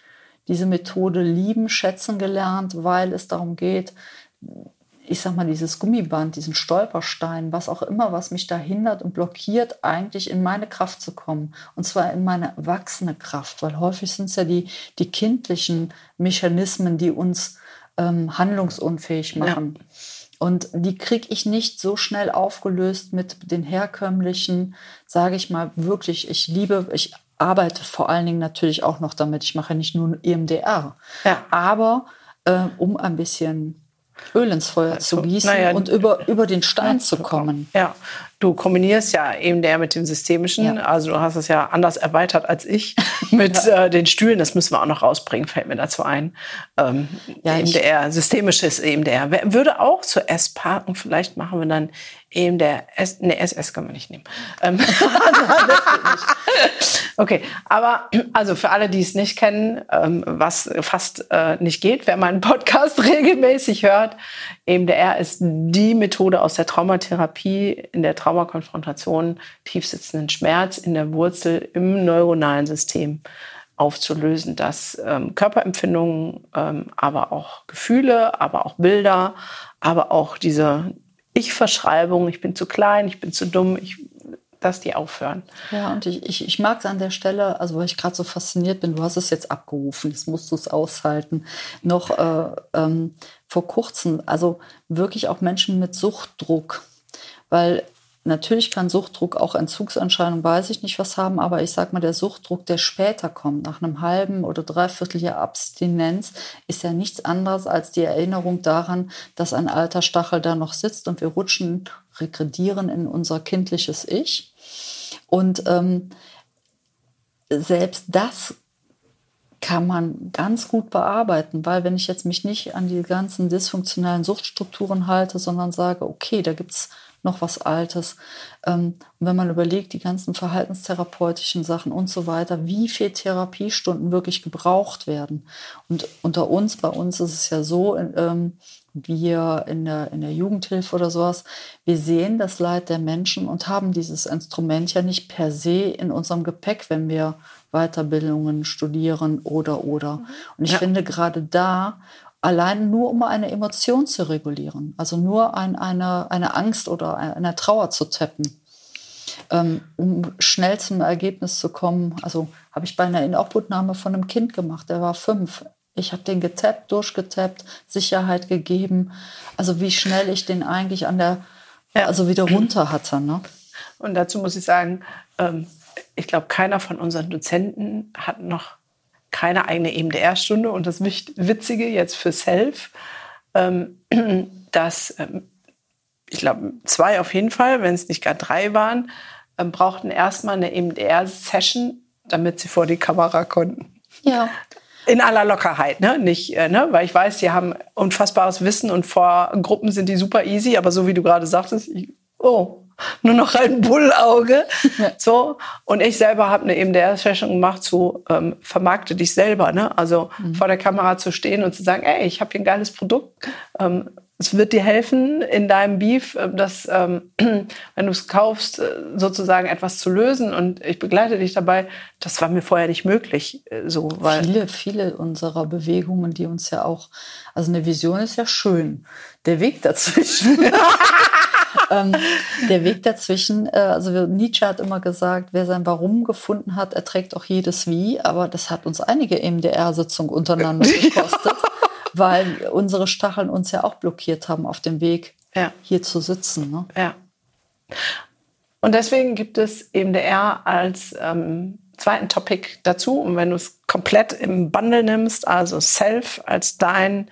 diese Methode lieben, schätzen gelernt, weil es darum geht, ich sag mal, dieses Gummiband, diesen Stolperstein, was auch immer, was mich da hindert und blockiert, eigentlich in meine Kraft zu kommen. Und zwar in meine wachsende Kraft, weil häufig sind es ja die, die kindlichen Mechanismen, die uns ähm, handlungsunfähig machen. Ja. Und die kriege ich nicht so schnell aufgelöst mit den herkömmlichen, sage ich mal, wirklich, ich liebe, ich arbeite vor allen Dingen natürlich auch noch damit. Ich mache nicht nur EMDR, ja. aber äh, um ein bisschen Öl ins Feuer also, zu gießen naja, und über, über den Stein zu kommen. Ja, du kombinierst ja eben der mit dem Systemischen. Ja. Also du hast es ja anders erweitert als ich mit ja. äh, den Stühlen. Das müssen wir auch noch rausbringen, fällt mir dazu ein. Ähm, ja, eben der systemische ist eben der. Würde auch zur S-Parken, vielleicht machen wir dann eben der S, ne, SS können wir nicht nehmen. Ähm, okay, aber also für alle, die es nicht kennen, ähm, was fast äh, nicht geht, wer meinen Podcast regelmäßig hört, EMDR ist die Methode aus der Traumatherapie in der Traumakonfrontation tiefsitzenden Schmerz in der Wurzel im neuronalen System aufzulösen, dass ähm, Körperempfindungen, ähm, aber auch Gefühle, aber auch Bilder, aber auch diese Ich-Verschreibung, ich bin zu klein, ich bin zu dumm, ich, dass die aufhören. Ja, und ich, ich, ich mag es an der Stelle, also weil ich gerade so fasziniert bin, du hast es jetzt abgerufen, jetzt musst du es aushalten, noch äh, ähm, vor kurzem, also wirklich auch Menschen mit Suchtdruck, weil Natürlich kann Suchtdruck auch Entzugserscheinungen, weiß ich nicht was haben, aber ich sage mal, der Suchtdruck, der später kommt, nach einem halben oder dreiviertel Jahr Abstinenz, ist ja nichts anderes als die Erinnerung daran, dass ein alter Stachel da noch sitzt und wir rutschen, regredieren in unser kindliches Ich. Und ähm, selbst das kann man ganz gut bearbeiten, weil wenn ich jetzt mich nicht an die ganzen dysfunktionalen Suchtstrukturen halte, sondern sage, okay, da gibt es noch was Altes. Ähm, und wenn man überlegt, die ganzen verhaltenstherapeutischen Sachen und so weiter, wie viel Therapiestunden wirklich gebraucht werden. Und unter uns, bei uns ist es ja so, ähm, wir in der, in der Jugendhilfe oder sowas, wir sehen das Leid der Menschen und haben dieses Instrument ja nicht per se in unserem Gepäck, wenn wir Weiterbildungen studieren oder oder. Mhm. Und ich ja. finde gerade da, allein nur um eine Emotion zu regulieren, also nur ein, eine, eine Angst oder eine Trauer zu tappen, ähm, um schnell zum Ergebnis zu kommen. Also habe ich bei einer Inobhutnahme von einem Kind gemacht, der war fünf. Ich habe den getappt, durchgetappt, Sicherheit gegeben. Also wie schnell ich den eigentlich an der, ja. also wieder runter hatte. Ne? Und dazu muss ich sagen, ähm, ich glaube, keiner von unseren Dozenten hat noch keine eigene EMDR-Stunde. Und das Witzige jetzt für Self, ähm, dass ähm, ich glaube, zwei auf jeden Fall, wenn es nicht gar drei waren, brauchten erstmal eine EMDR-Session, damit sie vor die Kamera konnten. Ja. In aller Lockerheit, ne? Nicht, äh, ne? Weil ich weiß, die haben unfassbares Wissen und vor Gruppen sind die super easy, aber so wie du gerade sagtest, ich, oh, nur noch ein Bullauge. So. Und ich selber habe eine EMDR-Session gemacht zu ähm, vermarkte dich selber. Ne? Also mhm. vor der Kamera zu stehen und zu sagen, ey, ich habe hier ein geiles Produkt. Ähm, es wird dir helfen in deinem Beef, äh, dass, ähm, wenn du es kaufst, äh, sozusagen etwas zu lösen. Und ich begleite dich dabei. Das war mir vorher nicht möglich. Äh, so, weil viele, viele unserer Bewegungen, die uns ja auch, also eine Vision ist ja schön. Der Weg dazwischen. ähm, der Weg dazwischen, äh, also Nietzsche hat immer gesagt, wer sein Warum gefunden hat, erträgt auch jedes Wie. Aber das hat uns einige EMDR-Sitzungen untereinander gekostet weil unsere Stacheln uns ja auch blockiert haben auf dem Weg, ja. hier zu sitzen. Ne? Ja. Und deswegen gibt es eben der R als ähm, zweiten Topic dazu. Und wenn du es komplett im Bundle nimmst, also Self als dein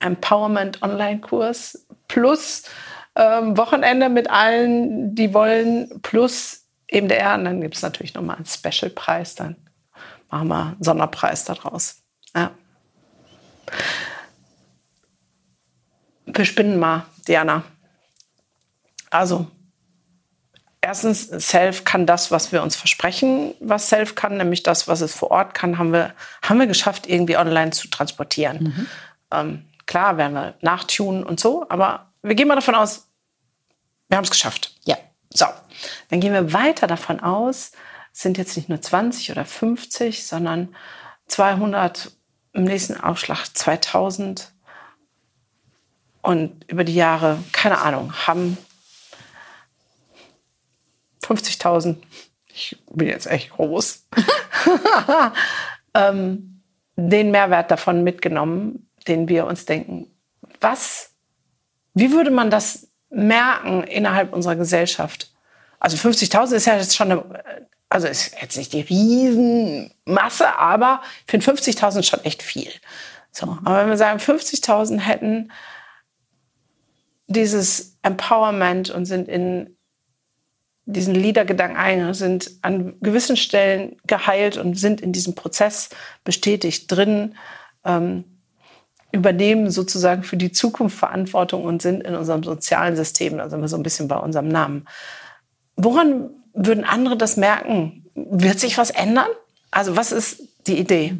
Empowerment Online-Kurs plus ähm, Wochenende mit allen, die wollen, plus eben der R. Und dann gibt es natürlich nochmal einen Special-Preis. Dann machen wir einen Sonderpreis daraus. Ja. Wir spinnen mal, Diana. Also, erstens, Self kann das, was wir uns versprechen, was Self kann, nämlich das, was es vor Ort kann, haben wir, haben wir geschafft, irgendwie online zu transportieren. Mhm. Ähm, klar, werden wir nachtunen und so, aber wir gehen mal davon aus, wir haben es geschafft. Ja. So, dann gehen wir weiter davon aus, sind jetzt nicht nur 20 oder 50, sondern 200, im nächsten Aufschlag 2000 und über die Jahre, keine Ahnung, haben 50.000, ich bin jetzt echt groß, ähm, den Mehrwert davon mitgenommen, den wir uns denken, was, wie würde man das merken innerhalb unserer Gesellschaft? Also 50.000 ist ja jetzt schon eine, also ist jetzt nicht die Riesenmasse, aber ich finde 50.000 schon echt viel. So, aber wenn wir sagen, 50.000 hätten dieses Empowerment und sind in diesen Liedergedanken ein, sind an gewissen Stellen geheilt und sind in diesem Prozess bestätigt drin, ähm, übernehmen sozusagen für die Zukunft Verantwortung und sind in unserem sozialen System, also immer so ein bisschen bei unserem Namen. Woran würden andere das merken? Wird sich was ändern? Also was ist die Idee?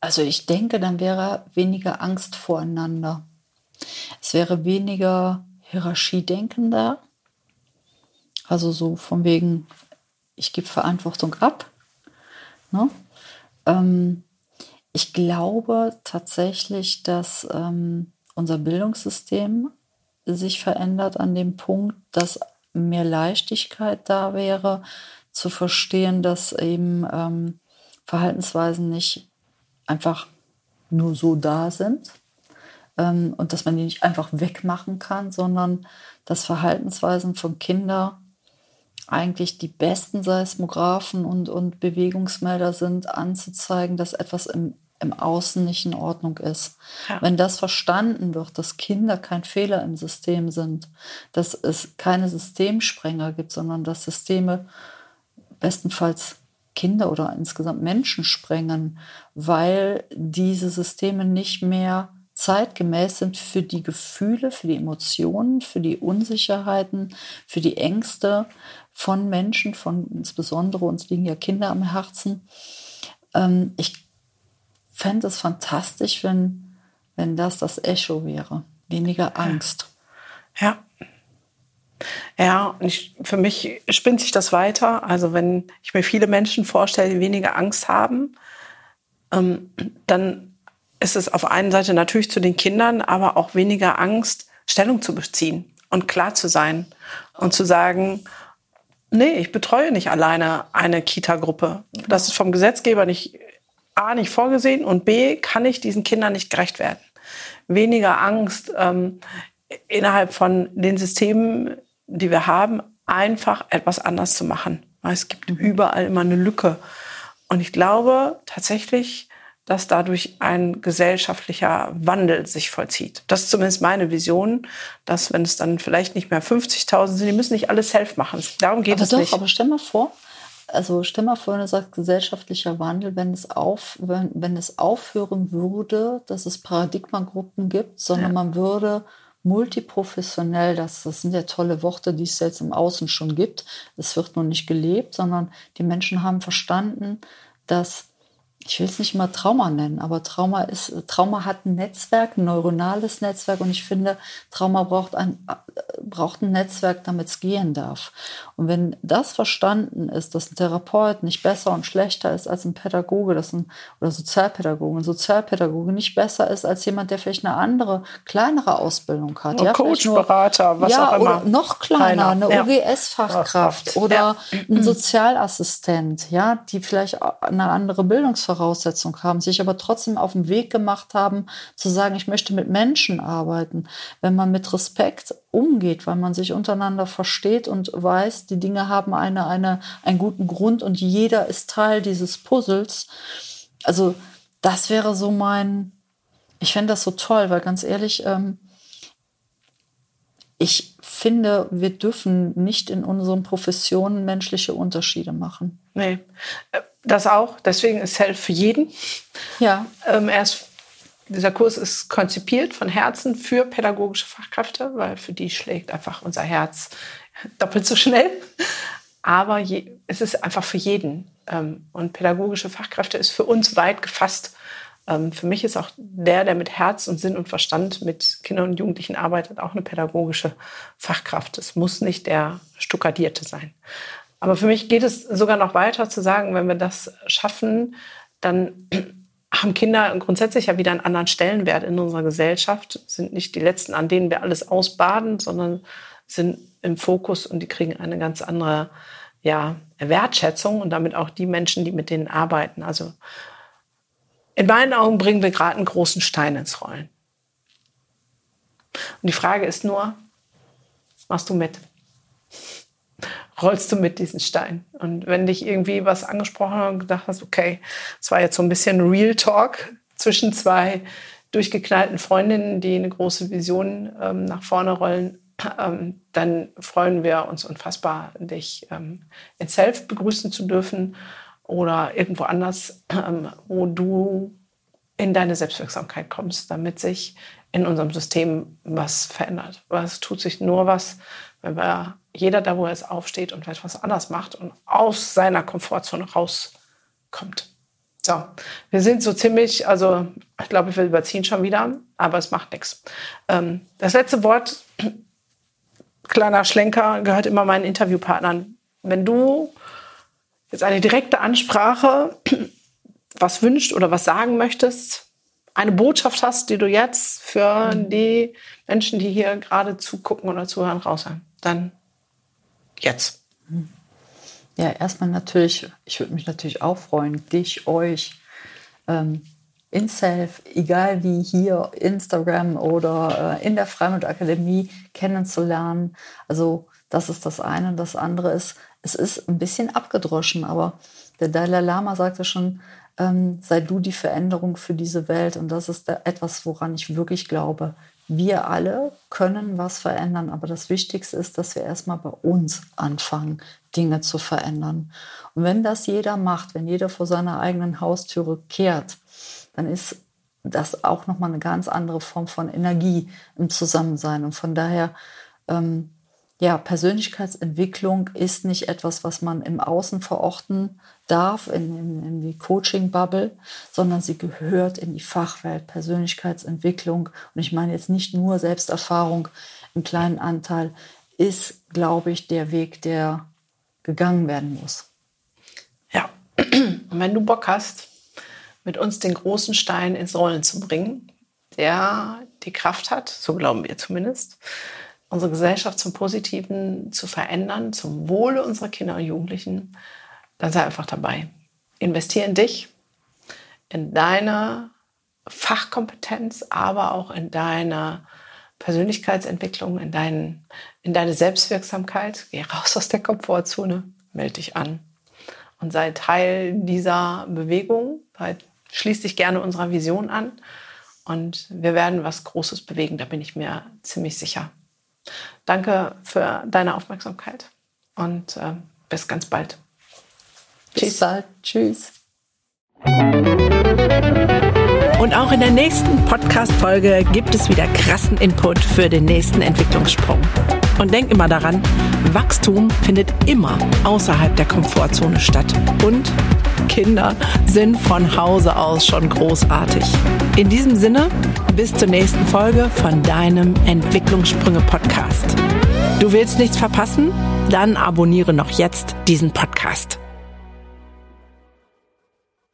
Also ich denke, dann wäre weniger Angst voreinander. Es wäre weniger Hierarchiedenken da. Also so von wegen, ich gebe Verantwortung ab. Ne? Ähm, ich glaube tatsächlich, dass ähm, unser Bildungssystem sich verändert an dem Punkt, dass mehr Leichtigkeit da wäre, zu verstehen, dass eben ähm, Verhaltensweisen nicht einfach nur so da sind, ähm, und dass man die nicht einfach wegmachen kann, sondern dass Verhaltensweisen von Kindern eigentlich die besten Seismographen und, und Bewegungsmelder sind, anzuzeigen, dass etwas im, im Außen nicht in Ordnung ist. Ja. Wenn das verstanden wird, dass Kinder kein Fehler im System sind, dass es keine Systemsprenger gibt, sondern dass Systeme bestenfalls Kinder oder insgesamt Menschen sprengen, weil diese Systeme nicht mehr zeitgemäß sind für die Gefühle, für die Emotionen, für die Unsicherheiten, für die Ängste von Menschen, von insbesondere uns liegen ja Kinder am Herzen. Ähm, ich fände es fantastisch, wenn, wenn das das Echo wäre. Weniger Angst. Ja. Ja, und ich, für mich spinnt sich das weiter. Also wenn ich mir viele Menschen vorstelle, die weniger Angst haben, ähm, dann ist es auf einer Seite natürlich zu den Kindern, aber auch weniger Angst, Stellung zu beziehen und klar zu sein und zu sagen, nee, ich betreue nicht alleine eine Kita-Gruppe. Das ist vom Gesetzgeber nicht A nicht vorgesehen und B kann ich diesen Kindern nicht gerecht werden. Weniger Angst ähm, innerhalb von den Systemen, die wir haben, einfach etwas anders zu machen. Es gibt überall immer eine Lücke. Und ich glaube tatsächlich, dass dadurch ein gesellschaftlicher Wandel sich vollzieht. Das ist zumindest meine Vision, dass wenn es dann vielleicht nicht mehr 50.000 sind, die müssen nicht alles selbst machen. Darum geht aber es doch, nicht. Aber stell mal vor, also stell mal vor, wenn du sagst gesellschaftlicher Wandel, wenn es, auf, wenn, wenn es aufhören würde, dass es Paradigmagruppen gibt, sondern ja. man würde multiprofessionell, das, das sind ja tolle Worte, die es jetzt im Außen schon gibt. Es wird nur nicht gelebt, sondern die Menschen haben verstanden, dass ich will es nicht mal Trauma nennen, aber Trauma ist, Trauma hat ein Netzwerk, ein neuronales Netzwerk und ich finde, Trauma braucht ein, braucht ein Netzwerk, damit es gehen darf. Und wenn das verstanden ist, dass ein Therapeut nicht besser und schlechter ist als ein Pädagoge, das ein, oder Sozialpädagoge, ein Sozialpädagoge nicht besser ist als jemand, der vielleicht eine andere, kleinere Ausbildung hat. Ja, Coach, nur, Berater, was ja, auch immer. Oder noch kleiner, eine ja. OGS-Fachkraft oder ja. ein Sozialassistent, ja, die vielleicht eine andere Bildungsverfahren Voraussetzung haben, sich aber trotzdem auf den Weg gemacht haben, zu sagen, ich möchte mit Menschen arbeiten. Wenn man mit Respekt umgeht, weil man sich untereinander versteht und weiß, die Dinge haben eine, eine, einen guten Grund und jeder ist Teil dieses Puzzles. Also das wäre so mein, ich fände das so toll, weil ganz ehrlich, ähm, ich finde, wir dürfen nicht in unseren Professionen menschliche Unterschiede machen. Nee, äh, das auch. Deswegen ist Self für jeden. Ja. Ähm, erst dieser Kurs ist konzipiert von Herzen für pädagogische Fachkräfte, weil für die schlägt einfach unser Herz doppelt so schnell. Aber je, es ist einfach für jeden. Ähm, und pädagogische Fachkräfte ist für uns weit gefasst. Ähm, für mich ist auch der, der mit Herz und Sinn und Verstand mit Kindern und Jugendlichen arbeitet, auch eine pädagogische Fachkraft. Es muss nicht der Stuckadierte sein. Aber für mich geht es sogar noch weiter zu sagen, wenn wir das schaffen, dann haben Kinder grundsätzlich ja wieder einen anderen Stellenwert in unserer Gesellschaft, sind nicht die Letzten, an denen wir alles ausbaden, sondern sind im Fokus und die kriegen eine ganz andere ja, Wertschätzung und damit auch die Menschen, die mit denen arbeiten. Also in meinen Augen bringen wir gerade einen großen Stein ins Rollen. Und die Frage ist nur, machst du mit? Rollst du mit diesen Stein. Und wenn dich irgendwie was angesprochen hat und gedacht hast, okay, es war jetzt so ein bisschen Real Talk zwischen zwei durchgeknallten Freundinnen, die eine große Vision ähm, nach vorne rollen, ähm, dann freuen wir uns unfassbar, dich ähm, in Self begrüßen zu dürfen oder irgendwo anders, ähm, wo du in deine Selbstwirksamkeit kommst, damit sich in unserem System was verändert. Es tut sich nur was, wenn wir jeder da, wo er es aufsteht und etwas anders macht und aus seiner Komfortzone rauskommt. So, wir sind so ziemlich, also ich glaube, wir überziehen schon wieder, aber es macht nichts. Ähm, das letzte Wort, kleiner Schlenker, gehört immer meinen Interviewpartnern. Wenn du jetzt eine direkte Ansprache was wünscht oder was sagen möchtest, eine Botschaft hast, die du jetzt für die Menschen, die hier gerade zugucken oder zuhören, raushaben, dann jetzt? Ja, erstmal natürlich, ich würde mich natürlich auch freuen, dich, euch ähm, in Self, egal wie hier, Instagram oder äh, in der Freimut Akademie kennenzulernen. Also das ist das eine. Und das andere ist, es ist ein bisschen abgedroschen, aber der Dalai Lama sagte schon, ähm, sei du die Veränderung für diese Welt. Und das ist etwas, woran ich wirklich glaube wir alle können was verändern, aber das Wichtigste ist, dass wir erstmal bei uns anfangen, Dinge zu verändern. Und wenn das jeder macht, wenn jeder vor seiner eigenen Haustüre kehrt, dann ist das auch nochmal eine ganz andere Form von Energie im Zusammensein. Und von daher, ähm, ja, Persönlichkeitsentwicklung ist nicht etwas, was man im Außen verorten darf, in, in, in die Coaching-Bubble, sondern sie gehört in die Fachwelt Persönlichkeitsentwicklung. Und ich meine jetzt nicht nur Selbsterfahrung im kleinen Anteil, ist, glaube ich, der Weg, der gegangen werden muss. Ja, und wenn du Bock hast, mit uns den großen Stein ins Rollen zu bringen, der die Kraft hat, so glauben wir zumindest, unsere Gesellschaft zum Positiven zu verändern, zum Wohle unserer Kinder und Jugendlichen, dann sei einfach dabei. Investier in dich, in deine Fachkompetenz, aber auch in deine Persönlichkeitsentwicklung, in, dein, in deine Selbstwirksamkeit. Geh raus aus der Komfortzone, melde dich an und sei Teil dieser Bewegung. Schließ dich gerne unserer Vision an und wir werden was Großes bewegen, da bin ich mir ziemlich sicher. Danke für deine Aufmerksamkeit und äh, bis ganz bald. Bis Tschüss. bald. Tschüss. Und auch in der nächsten Podcast-Folge gibt es wieder krassen Input für den nächsten Entwicklungssprung. Und denk immer daran, Wachstum findet immer außerhalb der Komfortzone statt. Und Kinder sind von Hause aus schon großartig. In diesem Sinne, bis zur nächsten Folge von deinem Entwicklungssprünge-Podcast. Du willst nichts verpassen? Dann abonniere noch jetzt diesen Podcast.